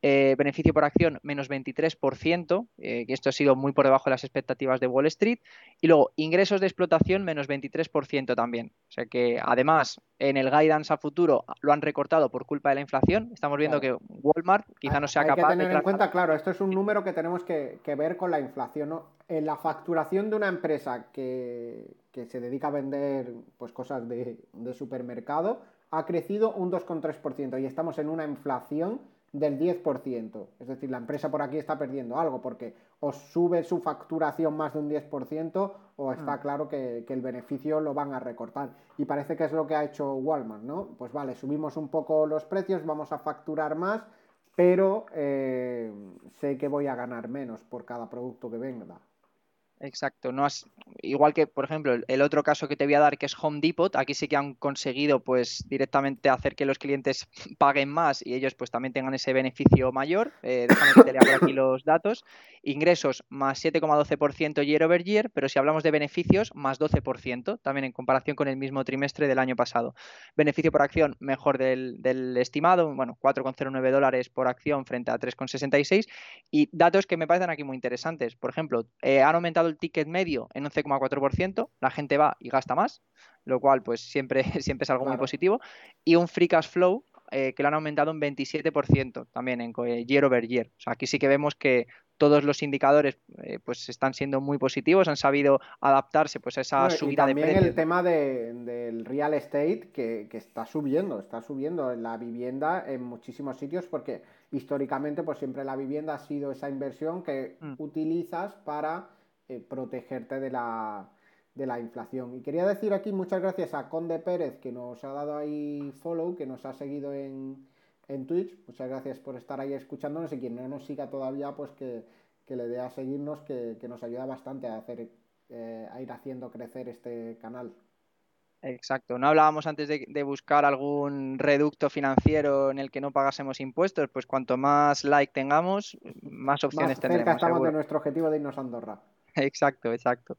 eh, beneficio por acción menos 23%, eh, que esto ha sido muy por debajo de las expectativas de Wall Street. Y luego ingresos de explotación menos 23% también. O sea que además en el guidance a futuro lo han recortado por culpa de la inflación. Estamos viendo que Walmart quizá no sea hay capaz que tener en cuenta, claro, esto es un número que tenemos que, ver con la inflación. En la facturación de una empresa que, se dedica a vender pues, cosas de, de supermercado ha crecido un 2,3% y estamos en una inflación del 10%. Es decir, la empresa por aquí está perdiendo algo porque o sube su facturación más de un 10% o está mm. claro que, el beneficio lo van a recortar. Y parece que es lo que ha hecho Walmart, ¿no? Pues vale, subimos un poco los precios, vamos a facturar más, pero eh, sé que voy a ganar menos por cada producto que venga. Exacto, no has, igual que por ejemplo el otro caso que te voy a dar que es Home Depot, aquí sí que han conseguido pues directamente hacer que los clientes paguen más y ellos pues también tengan ese beneficio mayor. Eh, déjame que te lea por aquí los datos. Ingresos más 7,12% year over year, pero si hablamos de beneficios más 12% también en comparación con el mismo trimestre del año pasado. Beneficio por acción mejor del, estimado, bueno 4,09 dólares por acción frente a 3,66 y datos que me parecen aquí muy interesantes. Por ejemplo, eh, han aumentado el ticket medio en 11,4%, la gente va y gasta más, lo cual pues siempre, siempre es algo muy positivo, y un free cash flow eh, que lo han aumentado un 27% también en eh, year over year. O sea, aquí sí que vemos que todos los indicadores eh, pues están siendo muy positivos, han sabido adaptarse pues a esa subida de precios. También el tema del real estate que, está subiendo, está subiendo la vivienda en muchísimos sitios porque históricamente pues siempre la vivienda ha sido esa inversión que mm. utilizas para eh, protegerte de la, de la inflación. Y quería decir aquí muchas gracias a Conde Pérez que nos ha dado ahí follow, que nos ha seguido en, en Twitch. Muchas gracias por estar ahí escuchándonos y quien no nos siga todavía, pues que, le dé a seguirnos, que, nos ayuda bastante a, hacer, eh, a ir haciendo crecer este canal. Exacto. No hablábamos antes de, buscar algún reducto financiero en el que no pagásemos impuestos. Pues cuanto más like tengamos, más opciones más tendremos. estamos de nuestro objetivo de irnos a Andorra. Exacto, exacto.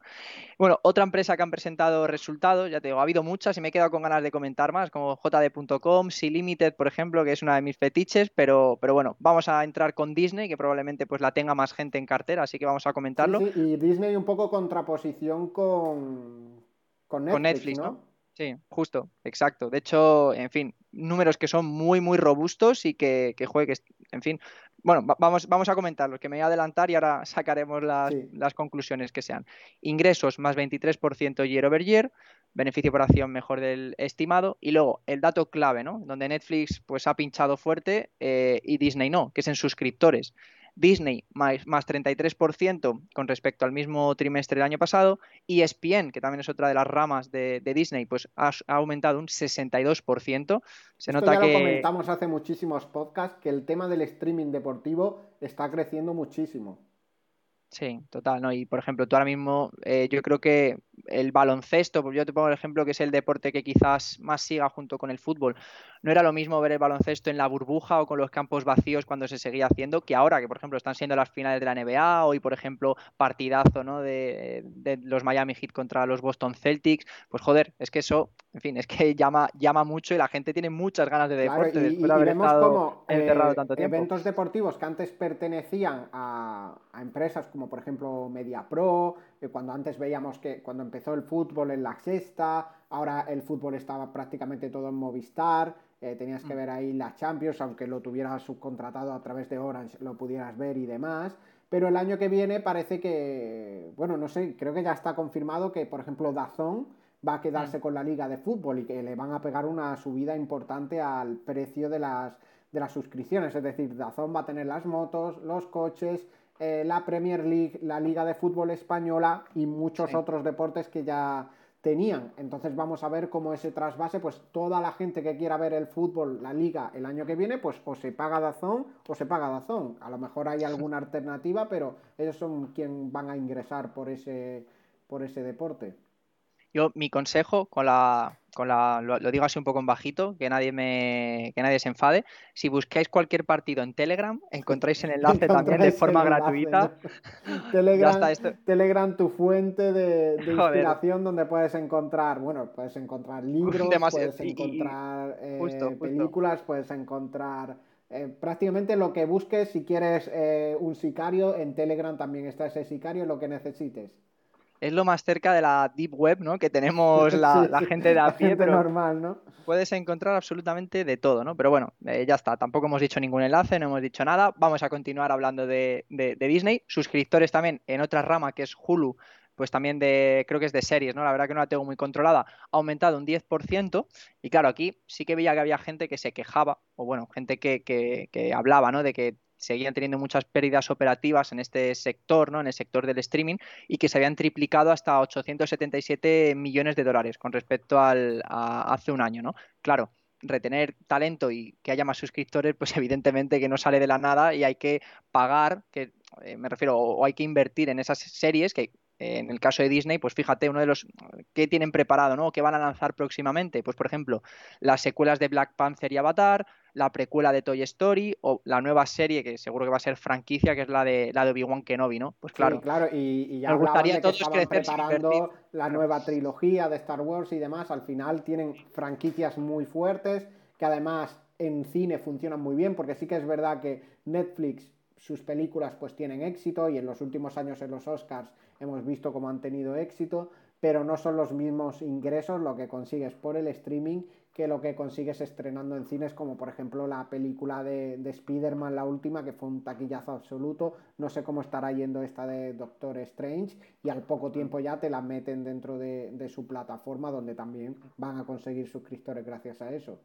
Bueno, otra empresa que han presentado resultados, ya te digo, ha habido muchas y me he quedado con ganas de comentar más, como JD.com, Si Limited, por ejemplo, que es una de mis fetiches, pero, pero bueno, vamos a entrar con Disney, que probablemente pues la tenga más gente en cartera, así que vamos a comentarlo. Sí, y Disney un poco contraposición con, con Netflix, ¿no? Sí, justo, exacto. De hecho, en fin, números que son muy, muy robustos y que, que juegue, en fin, bueno, vamos, vamos a comentarlos, que me voy a adelantar y ahora sacaremos las, las conclusiones que sean. Ingresos más 23% year over year, beneficio por acción mejor del estimado y luego el dato clave, ¿no? Donde Netflix pues ha pinchado fuerte eh, y Disney no, que es en suscriptores. Disney más, más 33% con respecto al mismo trimestre del año pasado, y ESPN, que también es otra de las ramas de, Disney, pues ha, aumentado un 62%. Se nota ya que... lo comentamos hace muchísimos podcasts, que el tema del streaming deportivo está creciendo muchísimo. Sí, total, ¿no? Y por ejemplo, tú ahora mismo, eh, yo creo que el baloncesto, pues yo te pongo el ejemplo que es el deporte que quizás más siga junto con el fútbol. No era lo mismo ver el baloncesto en la burbuja o con los campos vacíos cuando se seguía haciendo que ahora, que por ejemplo están siendo las finales de la NBA, hoy por ejemplo partidazo ¿no? de, los Miami Heat contra los Boston Celtics. Pues joder, es que eso, en fin, es que llama, llama mucho y la gente tiene muchas ganas de deporte después de haber estado encerrado eh, tanto tiempo. Eventos deportivos que antes pertenecían a, a empresas como por ejemplo MediaPro, cuando antes veíamos que cuando empezó el fútbol en la sexta, ahora el fútbol estaba prácticamente todo en Movistar, eh, tenías que mm. ver ahí la Champions, aunque lo tuvieras subcontratado a través de Orange, lo pudieras ver y demás. Pero el año que viene parece que, bueno, no sé, creo que ya está confirmado que, por ejemplo, Dazón va a quedarse mm. con la liga de fútbol y que le van a pegar una subida importante al precio de las, de las suscripciones. Es decir, Dazón va a tener las motos, los coches, eh, la Premier League, la Liga de Fútbol Española y muchos otros deportes que ya tenían. Entonces vamos a ver cómo ese trasvase, pues toda la gente que quiera ver el fútbol, la liga el año que viene, pues o se paga Dazón o se paga Dazón. A lo mejor hay alguna alternativa, pero ellos son quien van a ingresar por ese, por ese deporte. Yo, mi consejo, con la, con la, lo, digo así un poco en bajito, que nadie me, que nadie se enfade. Si buscáis cualquier partido en Telegram, encontráis el enlace también de forma gratuita. Telegram, tu fuente de, inspiración donde puedes encontrar, bueno, puedes encontrar libros, puedes encontrar eh, películas, puedes encontrar eh, prácticamente lo que busques. Si quieres eh, un sicario, en Telegram también está ese sicario, lo que necesites es lo más cerca de la deep web, ¿no? Que tenemos la, gente de a pie, pero normal, ¿no? Puedes encontrar absolutamente de todo, ¿no? Pero bueno, eh, ya está. Tampoco hemos dicho ningún enlace, no hemos dicho nada. Vamos a continuar hablando de, Disney. Suscriptores también en otra rama que es Hulu, pues también de, creo que es de series, ¿no? La verdad que no la tengo muy controlada, ha aumentado un 10%. Y claro, aquí sí que veía que había gente que se quejaba, o bueno, gente que, que, que hablaba, ¿no? De que seguían teniendo muchas pérdidas operativas en este sector, ¿no? en el sector del streaming, y que se habían triplicado hasta 877 millones de dólares con respecto al, a hace un año. ¿no? Claro, retener talento y que haya más suscriptores, pues evidentemente que no sale de la nada y hay que pagar, que eh, me refiero, o hay que invertir en esas series que en el caso de Disney, pues fíjate, uno de los que tienen preparado, ¿no? ¿Qué van a lanzar próximamente? Pues por ejemplo, las secuelas de Black Panther y Avatar, la precuela de Toy Story o la nueva serie que seguro que va a ser franquicia, que es la de la de Obi-Wan Kenobi, ¿no? Pues claro. claro, y, ya nos gustaría todos que preparando la nueva trilogía de Star Wars y demás. Al final tienen franquicias muy fuertes que además en cine funcionan muy bien, porque sí que es verdad que Netflix sus películas pues tienen éxito y en los últimos años en los Oscars hemos visto cómo han tenido éxito, pero no son los mismos ingresos lo que consigues por el streaming que lo que consigues estrenando en cines, como por ejemplo la película de, de Spider-Man, la última, que fue un taquillazo absoluto. No sé cómo estará yendo esta de Doctor Strange, y al poco tiempo ya te la meten dentro de, de su plataforma, donde también van a conseguir suscriptores gracias a eso.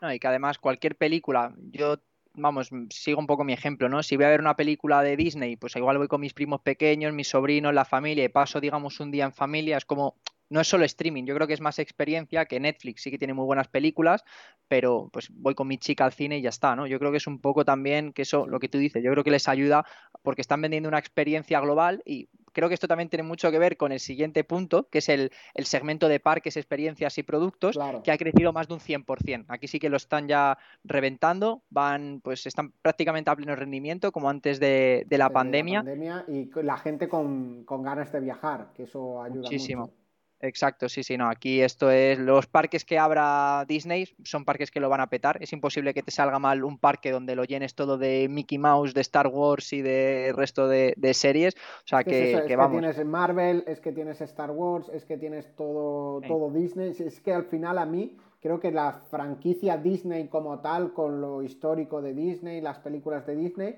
No, y que además cualquier película, yo vamos, sigo un poco mi ejemplo, ¿no? Si voy a ver una película de Disney, pues igual voy con mis primos pequeños, mis sobrinos, la familia, y paso, digamos, un día en familia, es como, no es solo streaming, yo creo que es más experiencia que Netflix, sí que tiene muy buenas películas, pero pues voy con mi chica al cine y ya está, ¿no? Yo creo que es un poco también que eso, lo que tú dices, yo creo que les ayuda porque están vendiendo una experiencia global y creo que esto también tiene mucho que ver con el siguiente punto, que es el, segmento de parques, experiencias y productos, que ha crecido más de un 100%. Aquí sí que lo están ya reventando, van, pues están prácticamente a pleno rendimiento, como antes de, la, pandemia. Y la gente con, ganas de viajar, que eso ayuda Muchísimo. Exacto, sí, sí, no. Aquí esto es. Los parques que abra Disney son parques que lo van a petar. Es imposible que te salga mal un parque donde lo llenes todo de Mickey Mouse, de Star Wars y de resto de, series. O sea, que, es, que, vamos. tienes Marvel, es que tienes Star Wars, es que tienes todo, todo Disney. Es que al final a mí creo que la franquicia Disney como tal, con lo histórico de Disney, las películas de Disney,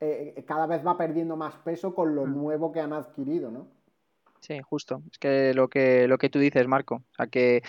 eh, eh, cada vez va perdiendo más peso con lo mm. nuevo que han adquirido, ¿no? Sí, justo. Es que lo que, lo que tú dices, Marco. O sea, que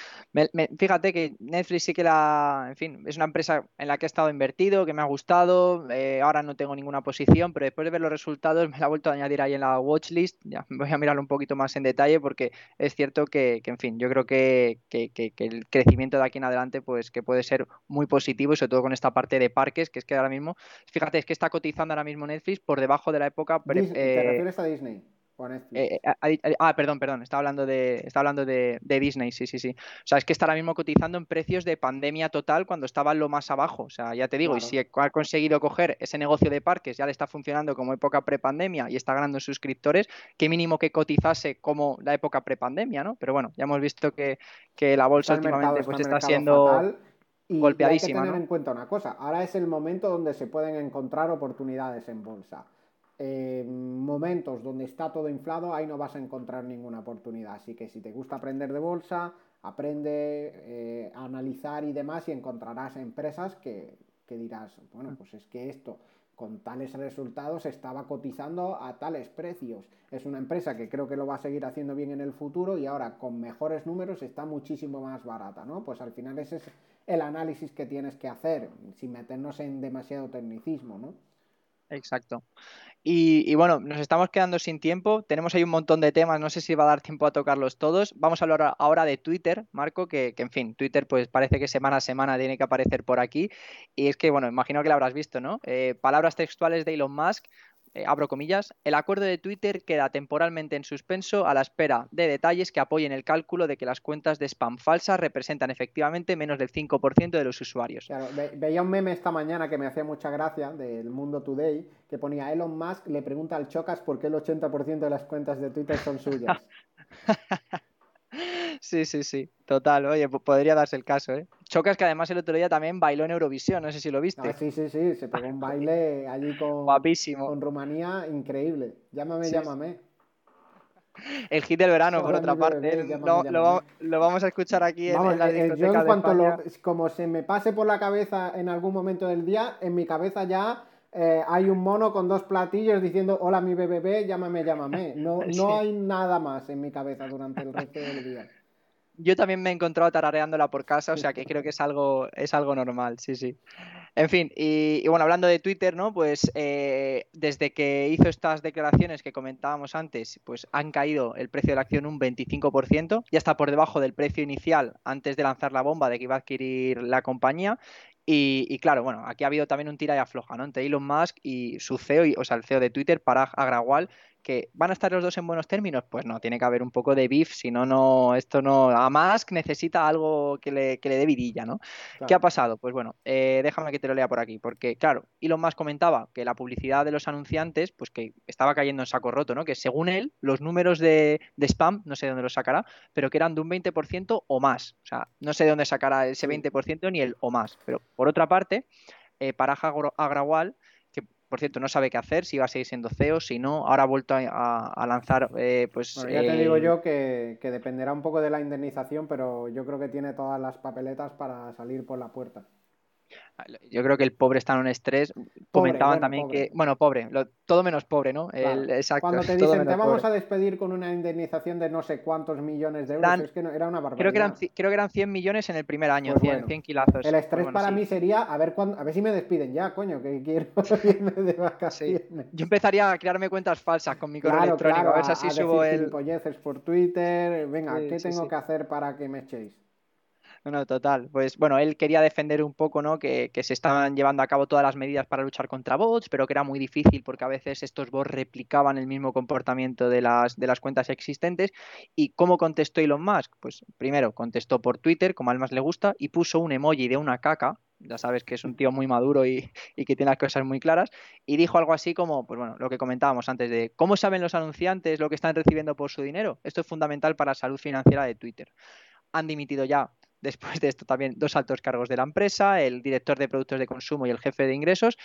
fíjate que Netflix sí que la, en fin, es una empresa en la que he estado invertido, que me ha gustado. Eh, ahora no tengo ninguna posición, pero después de ver los resultados me la he vuelto a añadir ahí en la watchlist. Ya voy a mirarlo un poquito más en detalle porque es cierto que, en fin, yo creo que, el crecimiento de aquí en adelante, pues que puede ser muy positivo y sobre todo con esta parte de parques, que es que ahora mismo, fíjate, es que está cotizando ahora mismo Netflix por debajo de la época. ¿Te eh, refieres a Disney? Eh, eh, ah, perdón, perdón, estaba hablando, de, hablando de, Disney, sí, sí, sí. O sea, es que está ahora mismo cotizando en precios de pandemia total cuando estaba lo más abajo. O sea, ya te digo, y si ha conseguido coger ese negocio de parques, ya le está funcionando como época prepandemia y está ganando suscriptores, qué mínimo que cotizase como la época prepandemia, ¿no? Pero bueno, ya hemos visto que, la bolsa últimamente pues está, siendo... golpeadísima. hay que tener en cuenta una cosa, ahora es el momento donde se pueden encontrar oportunidades en bolsa momentos donde está todo inflado, ahí no vas a encontrar ninguna oportunidad. Así que si te gusta aprender de bolsa, aprende eh, a analizar y demás y encontrarás empresas que, que dirás, bueno, pues es que esto con tales resultados estaba cotizando a tales precios. Es una empresa que creo que lo va a seguir haciendo bien en el futuro y ahora con mejores números está muchísimo más barata, ¿no? Pues al final ese es el análisis que tienes que hacer, sin meternos en demasiado tecnicismo, ¿no? Exacto. Y, bueno, nos estamos quedando sin tiempo. Tenemos ahí un montón de temas. No sé si va a dar tiempo a tocarlos todos. Vamos a hablar ahora de Twitter, Marco, que, en fin, Twitter pues parece que semana a semana tiene que aparecer por aquí. Y es que, bueno, imagino que lo habrás visto, ¿no? Eh, palabras textuales de Elon Musk eh, abro comillas, el acuerdo de Twitter queda temporalmente en suspenso a la espera de detalles que apoyen el cálculo de que las cuentas de spam falsas representan efectivamente menos del 5% de los usuarios. veía un meme esta mañana que me hacía mucha gracia del Mundo Today que ponía Elon Musk le pregunta al Chocas por qué el 80% de las cuentas de Twitter son suyas. Sí, sí, sí, total. Oye, podría darse el caso, ¿eh? Chocas que además el otro día también bailó en Eurovisión, no sé si lo viste. Ah, sí, sí, sí, se pegó un baile allí con, Guapísimo. con Rumanía, increíble. Llámame, llámame. El hit del verano, por otra parte. lo, vamos a escuchar aquí en, la eh, discoteca yo en cuanto como se me pase por la cabeza en algún momento del día, en mi cabeza ya eh, hay un mono con dos platillos diciendo hola mi bebé, llámame, llámame. No, no hay nada más en mi cabeza durante el resto del día. Yo también me he encontrado tarareándola por casa, o sea que creo que es algo, es algo normal, sí, sí. En fin, y, bueno, hablando de Twitter, ¿no? Pues eh, desde que hizo estas declaraciones que comentábamos antes, pues han caído el precio de la acción un 25%, ya está por debajo del precio inicial antes de lanzar la bomba de que iba a adquirir la compañía. Y, claro, bueno, aquí ha habido también un tira y afloja, ¿no? Entre Elon Musk y su CEO, o sea, el CEO de Twitter, Parag Agrawal, que van a estar los dos en buenos términos, pues no, tiene que haber un poco de beef, si no, no, esto no, a Musk necesita algo que le, que le dé vidilla, ¿no? ¿Qué ha pasado? Pues bueno, eh, déjame que te lo lea por aquí, porque claro, Elon Musk comentaba que la publicidad de los anunciantes, pues que estaba cayendo en saco roto, ¿no? Que según él, los números de, spam, no sé de dónde los sacará, pero que eran de un 20% o más, o sea, no sé de dónde sacará ese 20% ni el o más, pero por otra parte, eh, Paraja Agrawal por cierto, no sabe qué hacer, si va a seguir siendo CEO, si no, ahora ha vuelto a, lanzar, eh, pues... ya te digo eh, yo que, que, dependerá un poco de la indemnización, pero yo creo que tiene todas las papeletas para salir por la puerta. Yo creo que el pobre está en un estrés. Comentaban también que, bueno, pobre, todo menos pobre, ¿no? exacto, Cuando te dicen, te vamos a despedir con una indemnización de no sé cuántos millones de euros, es que era una barbaridad. Creo que, eran, creo que eran 100 millones en el primer año, 100, pues kilazos. El estrés para mí sería a ver, cuándo, a ver si me despiden ya, coño, que quiero irme de vacaciones. Yo empezaría a crearme cuentas falsas con mi correo electrónico, a ver si así subo el. por Twitter, venga, ¿qué tengo que hacer para que me echéis? No, total. Pues bueno, él quería defender un poco, ¿no? Que, se estaban llevando a cabo todas las medidas para luchar contra bots, pero que era muy difícil porque a veces estos bots replicaban el mismo comportamiento de las, de las cuentas existentes. ¿Y cómo contestó Elon Musk? Pues primero contestó por Twitter, como a él más le gusta, y puso un emoji de una caca. Ya sabes que es un tío muy maduro y, y que tiene las cosas muy claras. Y dijo algo así como, pues bueno, lo que comentábamos antes de cómo saben los anunciantes lo que están recibiendo por su dinero. Esto es fundamental para la salud financiera de Twitter han dimitido ya Después de esto también dos altos cargos de la empresa, el director de productos de consumo y el jefe de ingresos.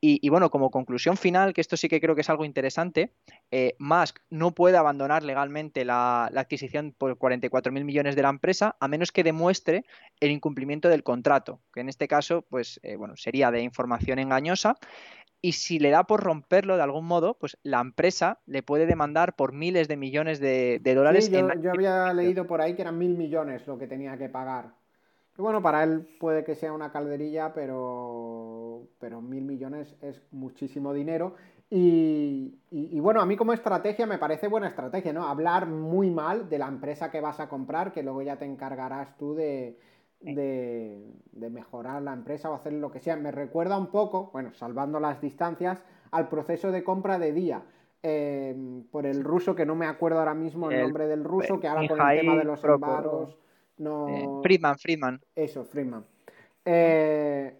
Y, bueno, como conclusión final, que esto sí que creo que es algo interesante, eh, Musk no puede abandonar legalmente la, adquisición por 44 mil millones de la empresa a menos que demuestre el incumplimiento del contrato, que en este caso, pues eh, bueno, sería de información engañosa y si le da por romperlo de algún modo, pues la empresa le puede demandar por miles de millones de, dólares. Sí, yo, había leído por ahí que eran mil millones lo que tenía que pagar. Y bueno, para él puede que sea una calderilla, pero, pero mil millones es muchísimo dinero. Y, y, bueno, a mí como estrategia me parece buena estrategia, ¿no? Hablar muy mal de la empresa que vas a comprar, que luego ya te encargarás tú de, de, mejorar la empresa o hacer lo que sea. Me recuerda un poco, bueno, salvando las distancias, al proceso de compra de día. Em, por el ruso, que no me acuerdo ahora mismo el, nombre del ruso, que ahora con el tema de los embargos. No... Eh, Friedman, Friedman. Eso, Friedman. Eh,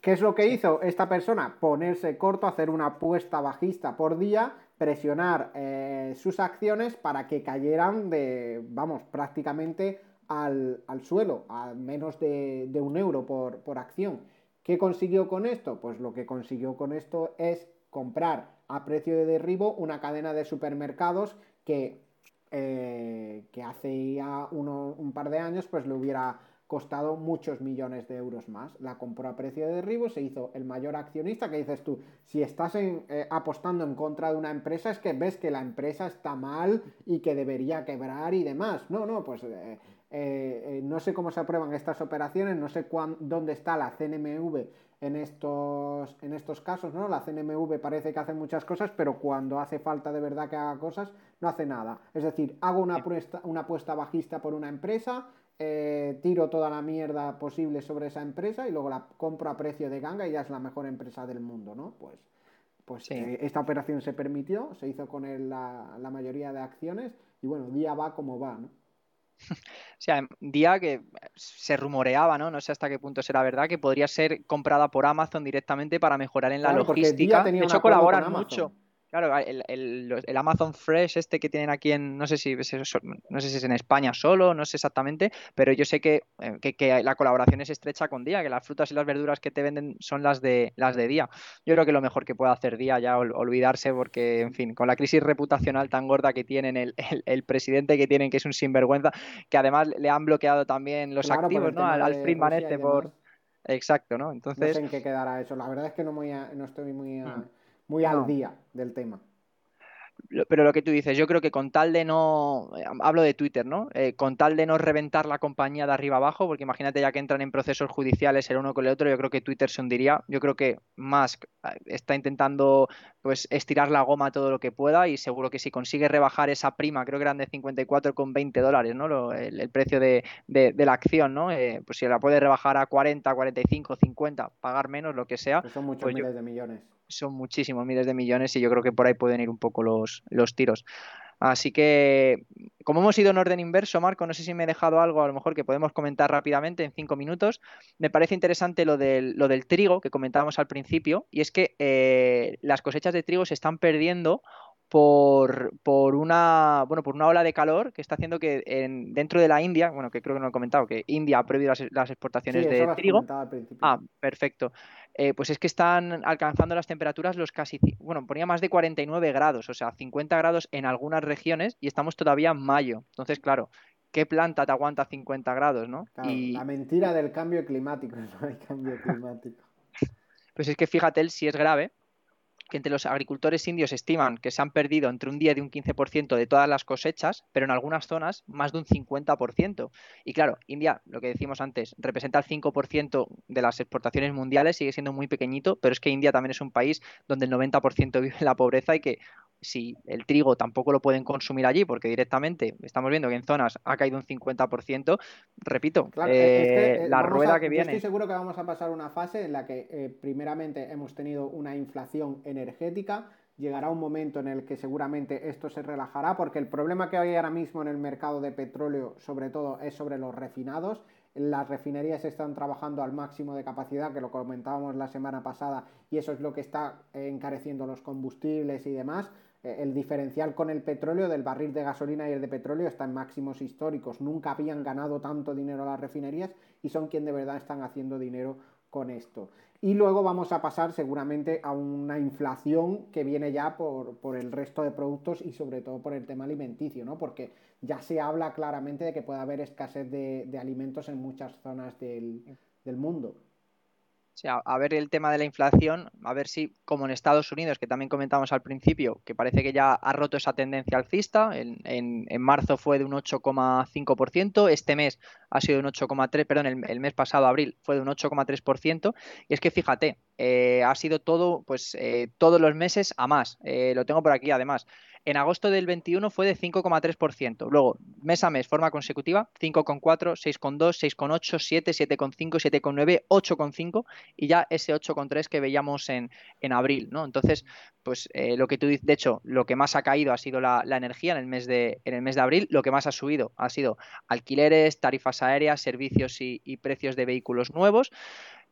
¿Qué es lo que hizo esta persona? Ponerse corto, hacer una apuesta bajista por día, presionar eh, sus acciones para que cayeran de, vamos, prácticamente al, suelo, a menos de, un euro por, acción. ¿Qué consiguió con esto? Pues lo que consiguió con esto es comprar a precio de derribo una cadena de supermercados que, eh, que hace ya un par de años pues le hubiera costado muchos millones de euros más. La compró a precio de derribo, se hizo el mayor accionista, que dices tú, si estás eh, apostando en contra de una empresa es que ves que la empresa está mal y que debería quebrar y demás. No, no, pues eh, eh, eh, no sé cómo se aprueban estas operaciones, no sé dónde está la CNMV en estos, en estos casos, ¿no? La CNMV parece que hace muchas cosas, pero cuando hace falta de verdad que haga cosas, no hace nada. Es decir, hago una apuesta, una apuesta bajista por una empresa, eh, tiro toda la mierda posible sobre esa empresa y luego la compro a precio de ganga y ya es la mejor empresa del mundo, ¿no? Pues, pues esta operación se permitió, se hizo con la, la mayoría de acciones y bueno, día va como va, ¿no? O sea, día que se rumoreaba, ¿no? No sé hasta qué punto será verdad, que podría ser comprada por Amazon directamente para mejorar en la logística. De hecho, colaboran mucho. Claro, el, Amazon Fresh este que tienen aquí en, no sé si no sé si es en España solo, no sé exactamente, pero yo sé que, eh, la colaboración es estrecha con Día, que las frutas y las verduras que te venden son las de las de Día. Yo creo que lo mejor que puede hacer Día ya olvidarse porque, en fin, con la crisis reputacional tan gorda que tienen, el, presidente que tienen, que es un sinvergüenza, que además le han bloqueado también los activos, ¿no? Al, al Friedman este por... Exacto, ¿no? Entonces... No sé en qué quedará eso. La verdad es que no, no estoy muy... Mm muy al día del tema pero lo que tú dices, yo creo que con tal de no, eh, hablo de Twitter, ¿no? Eh, con tal de no reventar la compañía de arriba abajo, porque imagínate ya que entran en procesos judiciales el uno con el otro, yo creo que Twitter se hundiría. Yo creo que Musk eh, está intentando pues estirar la goma todo lo que pueda y seguro que si consigue rebajar esa prima, creo que eran de 54,20 dólares, ¿no? el, precio de, la acción, ¿no? pues si la puede rebajar a 40, 45, 50, pagar menos, lo que sea. son muchos pues miles de millones son muchísimos miles de millones y yo creo que por ahí pueden ir un poco los, los tiros. Así que, como hemos ido en orden inverso, Marco, no sé si me he dejado algo a lo mejor que podemos comentar rápidamente en cinco minutos. Me parece interesante lo del, lo del trigo que comentábamos al principio, y es que eh, las cosechas de trigo se están perdiendo por, por, una, bueno, por una ola de calor que está haciendo que en, dentro de la India, bueno, que creo que no he comentado, que India ha prohibido las, exportaciones de trigo. Ah, perfecto. Eh, pues es que están alcanzando las temperaturas los casi, bueno, ponía más de 49 grados, o sea, 50 grados en algunas regiones y estamos todavía en mayo. Entonces, claro, ¿qué planta te aguanta 50 grados, no? y... La mentira del cambio climático, no hay cambio climático. pues es que fíjate si es grave, que entre los agricultores indios estiman que se han perdido entre un 10 y un 15% de todas las cosechas, pero en algunas zonas más de un 50%. Y claro, India, lo que decimos antes, representa el 5% de las exportaciones mundiales, sigue siendo muy pequeñito, pero es que India también es un país donde el 90% vive en la pobreza y que si el trigo tampoco lo pueden consumir allí, porque directamente estamos viendo que en zonas ha caído un 50%, repito, eh, eh, la rueda que viene. Estoy seguro que vamos a pasar una fase en la que eh, primeramente hemos tenido una inflación energética, llegará un momento en el que seguramente esto se relajará, porque el problema que hay ahora mismo en el mercado de petróleo, sobre todo, es sobre los refinados. Las refinerías están trabajando al máximo de capacidad, que lo comentábamos la semana pasada, y eso es lo que está encareciendo los combustibles y demás. Eh, el diferencial con el petróleo del barril de gasolina y el de petróleo está en máximos históricos. Nunca habían ganado tanto dinero las refinerías y son quien de verdad están haciendo dinero con esto. Y luego vamos a pasar seguramente a una inflación que viene ya por, el resto de productos y sobre todo por el tema alimenticio, ¿no? Porque ya se habla claramente de que puede haber escasez de, alimentos en muchas zonas del mundo. Sea, a ver el tema de la inflación, a ver si, como en Estados Unidos, que también comentamos al principio, que parece que ya ha roto esa tendencia alcista, en, en, marzo fue de un 8,5%, este mes ha sido de un 8,3%, perdón, el, mes pasado, abril, fue de un 8,3%, y es que fíjate, eh, ha sido todo, pues eh, todos los meses a más, eh, lo tengo por aquí además, en agosto del 21 fue de 5,3%. Luego, mes a mes, forma consecutiva, 5,4, 6,2, 6,8, 7, 7,5, 7,9, 8,5 y ya ese 8,3 que veíamos en, en, abril, ¿no? Entonces, pues eh, lo que tú dices, de hecho, lo que más ha caído ha sido la, energía en el, mes de, en el mes de abril, lo que más ha subido ha sido alquileres, tarifas aéreas, servicios y precios de vehículos nuevos.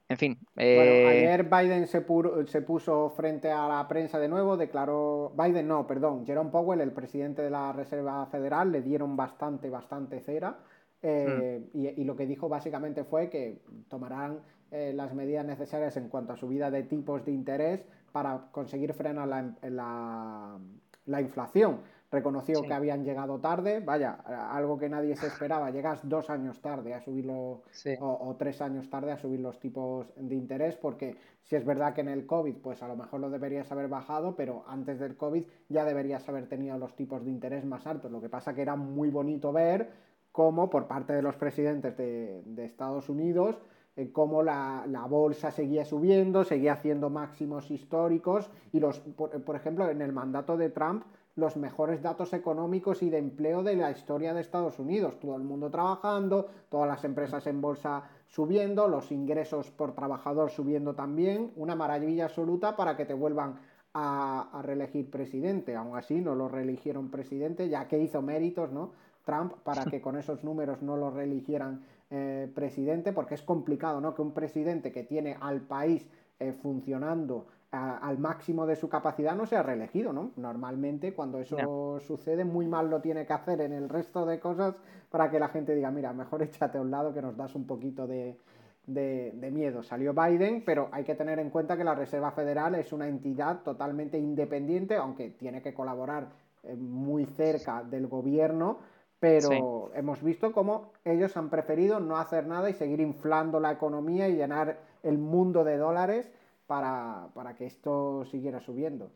En fin. Eh, ayer Biden se, se, puso frente a la prensa de nuevo, declaró. Biden no, perdón. Jerome Powell, el presidente de la Reserva Federal, le dieron bastante, bastante cera. Eh, y, lo que dijo básicamente fue que tomarán eh, las medidas necesarias en cuanto a subida de tipos de interés para conseguir frenar la, la, la inflación reconoció que habían llegado tarde, vaya, algo que nadie se esperaba, llegas dos años tarde a subirlo o, tres años tarde a subir los tipos de interés, porque si es verdad que en el COVID, pues a lo mejor lo deberías haber bajado, pero antes del COVID ya deberías haber tenido los tipos de interés más altos. Lo que pasa que era muy bonito ver cómo por parte de los presidentes de, Estados Unidos, eh, cómo la, bolsa seguía subiendo, seguía haciendo máximos históricos y los, por ejemplo, en el mandato de Trump los mejores datos económicos y de empleo de la historia de Estados Unidos. Todo el mundo trabajando, todas las empresas en bolsa subiendo, los ingresos por trabajador subiendo también. Una maravilla absoluta para que te vuelvan a, reelegir presidente. Aún así, no lo reeligieron presidente, ya que hizo méritos, ¿no? Trump para que con esos números no lo reeligieran eh, presidente, porque es complicado, ¿no? Que un presidente que tiene al país eh, funcionando al máximo de su capacidad no se ha reelegido, ¿no? Normalmente cuando eso sucede muy mal lo tiene que hacer en el resto de cosas para que la gente diga, mira, mejor échate a un lado que nos das un poquito de, miedo. Salió Biden, pero hay que tener en cuenta que la Reserva Federal es una entidad totalmente independiente, aunque tiene que colaborar eh, muy cerca del gobierno, pero hemos visto cómo ellos han preferido no hacer nada y seguir inflando la economía y llenar el mundo de dólares para, para que esto siguiera subiendo.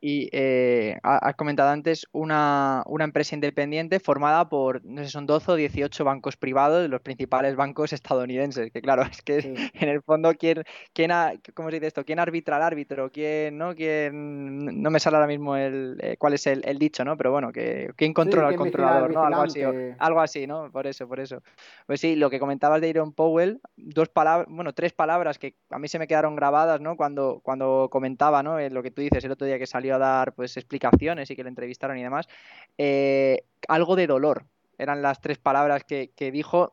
Y eh, has comentado antes una, empresa independiente formada por, no sé, son 12 o 18 bancos privados de los principales bancos estadounidenses. Que claro, es que en el fondo, ¿quién, quién ¿cómo se dice esto? ¿Quién arbitra al árbitro? ¿Quién, no? ¿Quién, no me sale ahora mismo el, eh, cuál es el, dicho, ¿no? Pero bueno, que, ¿quién controla al controlador? ¿no? Algo así, algo así, ¿no? Por eso, por eso. Pues sí, lo que comentabas de Iron Powell, dos palabras, bueno, tres palabras que a mí se me quedaron grabadas, ¿no? Cuando, cuando comentaba, ¿no? Eh, lo que tú dices el otro día que salió a dar pues explicaciones y que le entrevistaron y demás, eh, algo de dolor. Eran las tres palabras que, dijo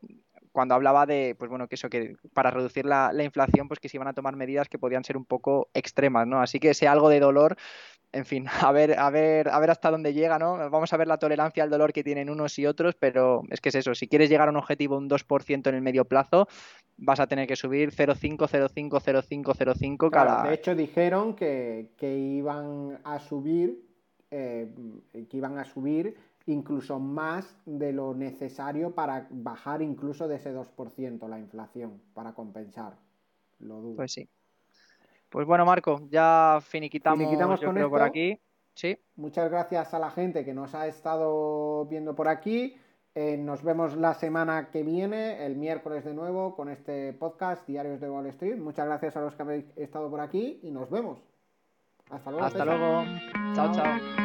cuando hablaba de, pues bueno, que eso, que para reducir la, inflación, pues que se iban a tomar medidas que podían ser un poco extremas, ¿no? Así que ese algo de dolor, en fin, a ver, a ver, a ver hasta dónde llega, ¿no? Vamos a ver la tolerancia al dolor que tienen unos y otros, pero es que es eso, si quieres llegar a un objetivo un 2% en el medio plazo, vas a tener que subir 0,5, 0,5, 0,5, 0,5 cada... De hecho, dijeron que, iban a subir, eh, que iban a subir incluso más de lo necesario para bajar incluso de ese 2% la inflación, para compensar. Lo dudo. Pues sí. Pues bueno, Marco, ya finiquitamos, por aquí. Sí. Muchas gracias a la gente que nos ha estado viendo por aquí. Eh, nos vemos la semana que viene, el miércoles de nuevo, con este podcast Diarios de Wall Street. Muchas gracias a los que habéis estado por aquí y nos vemos. Hasta luego. Hasta luego. chao. chao.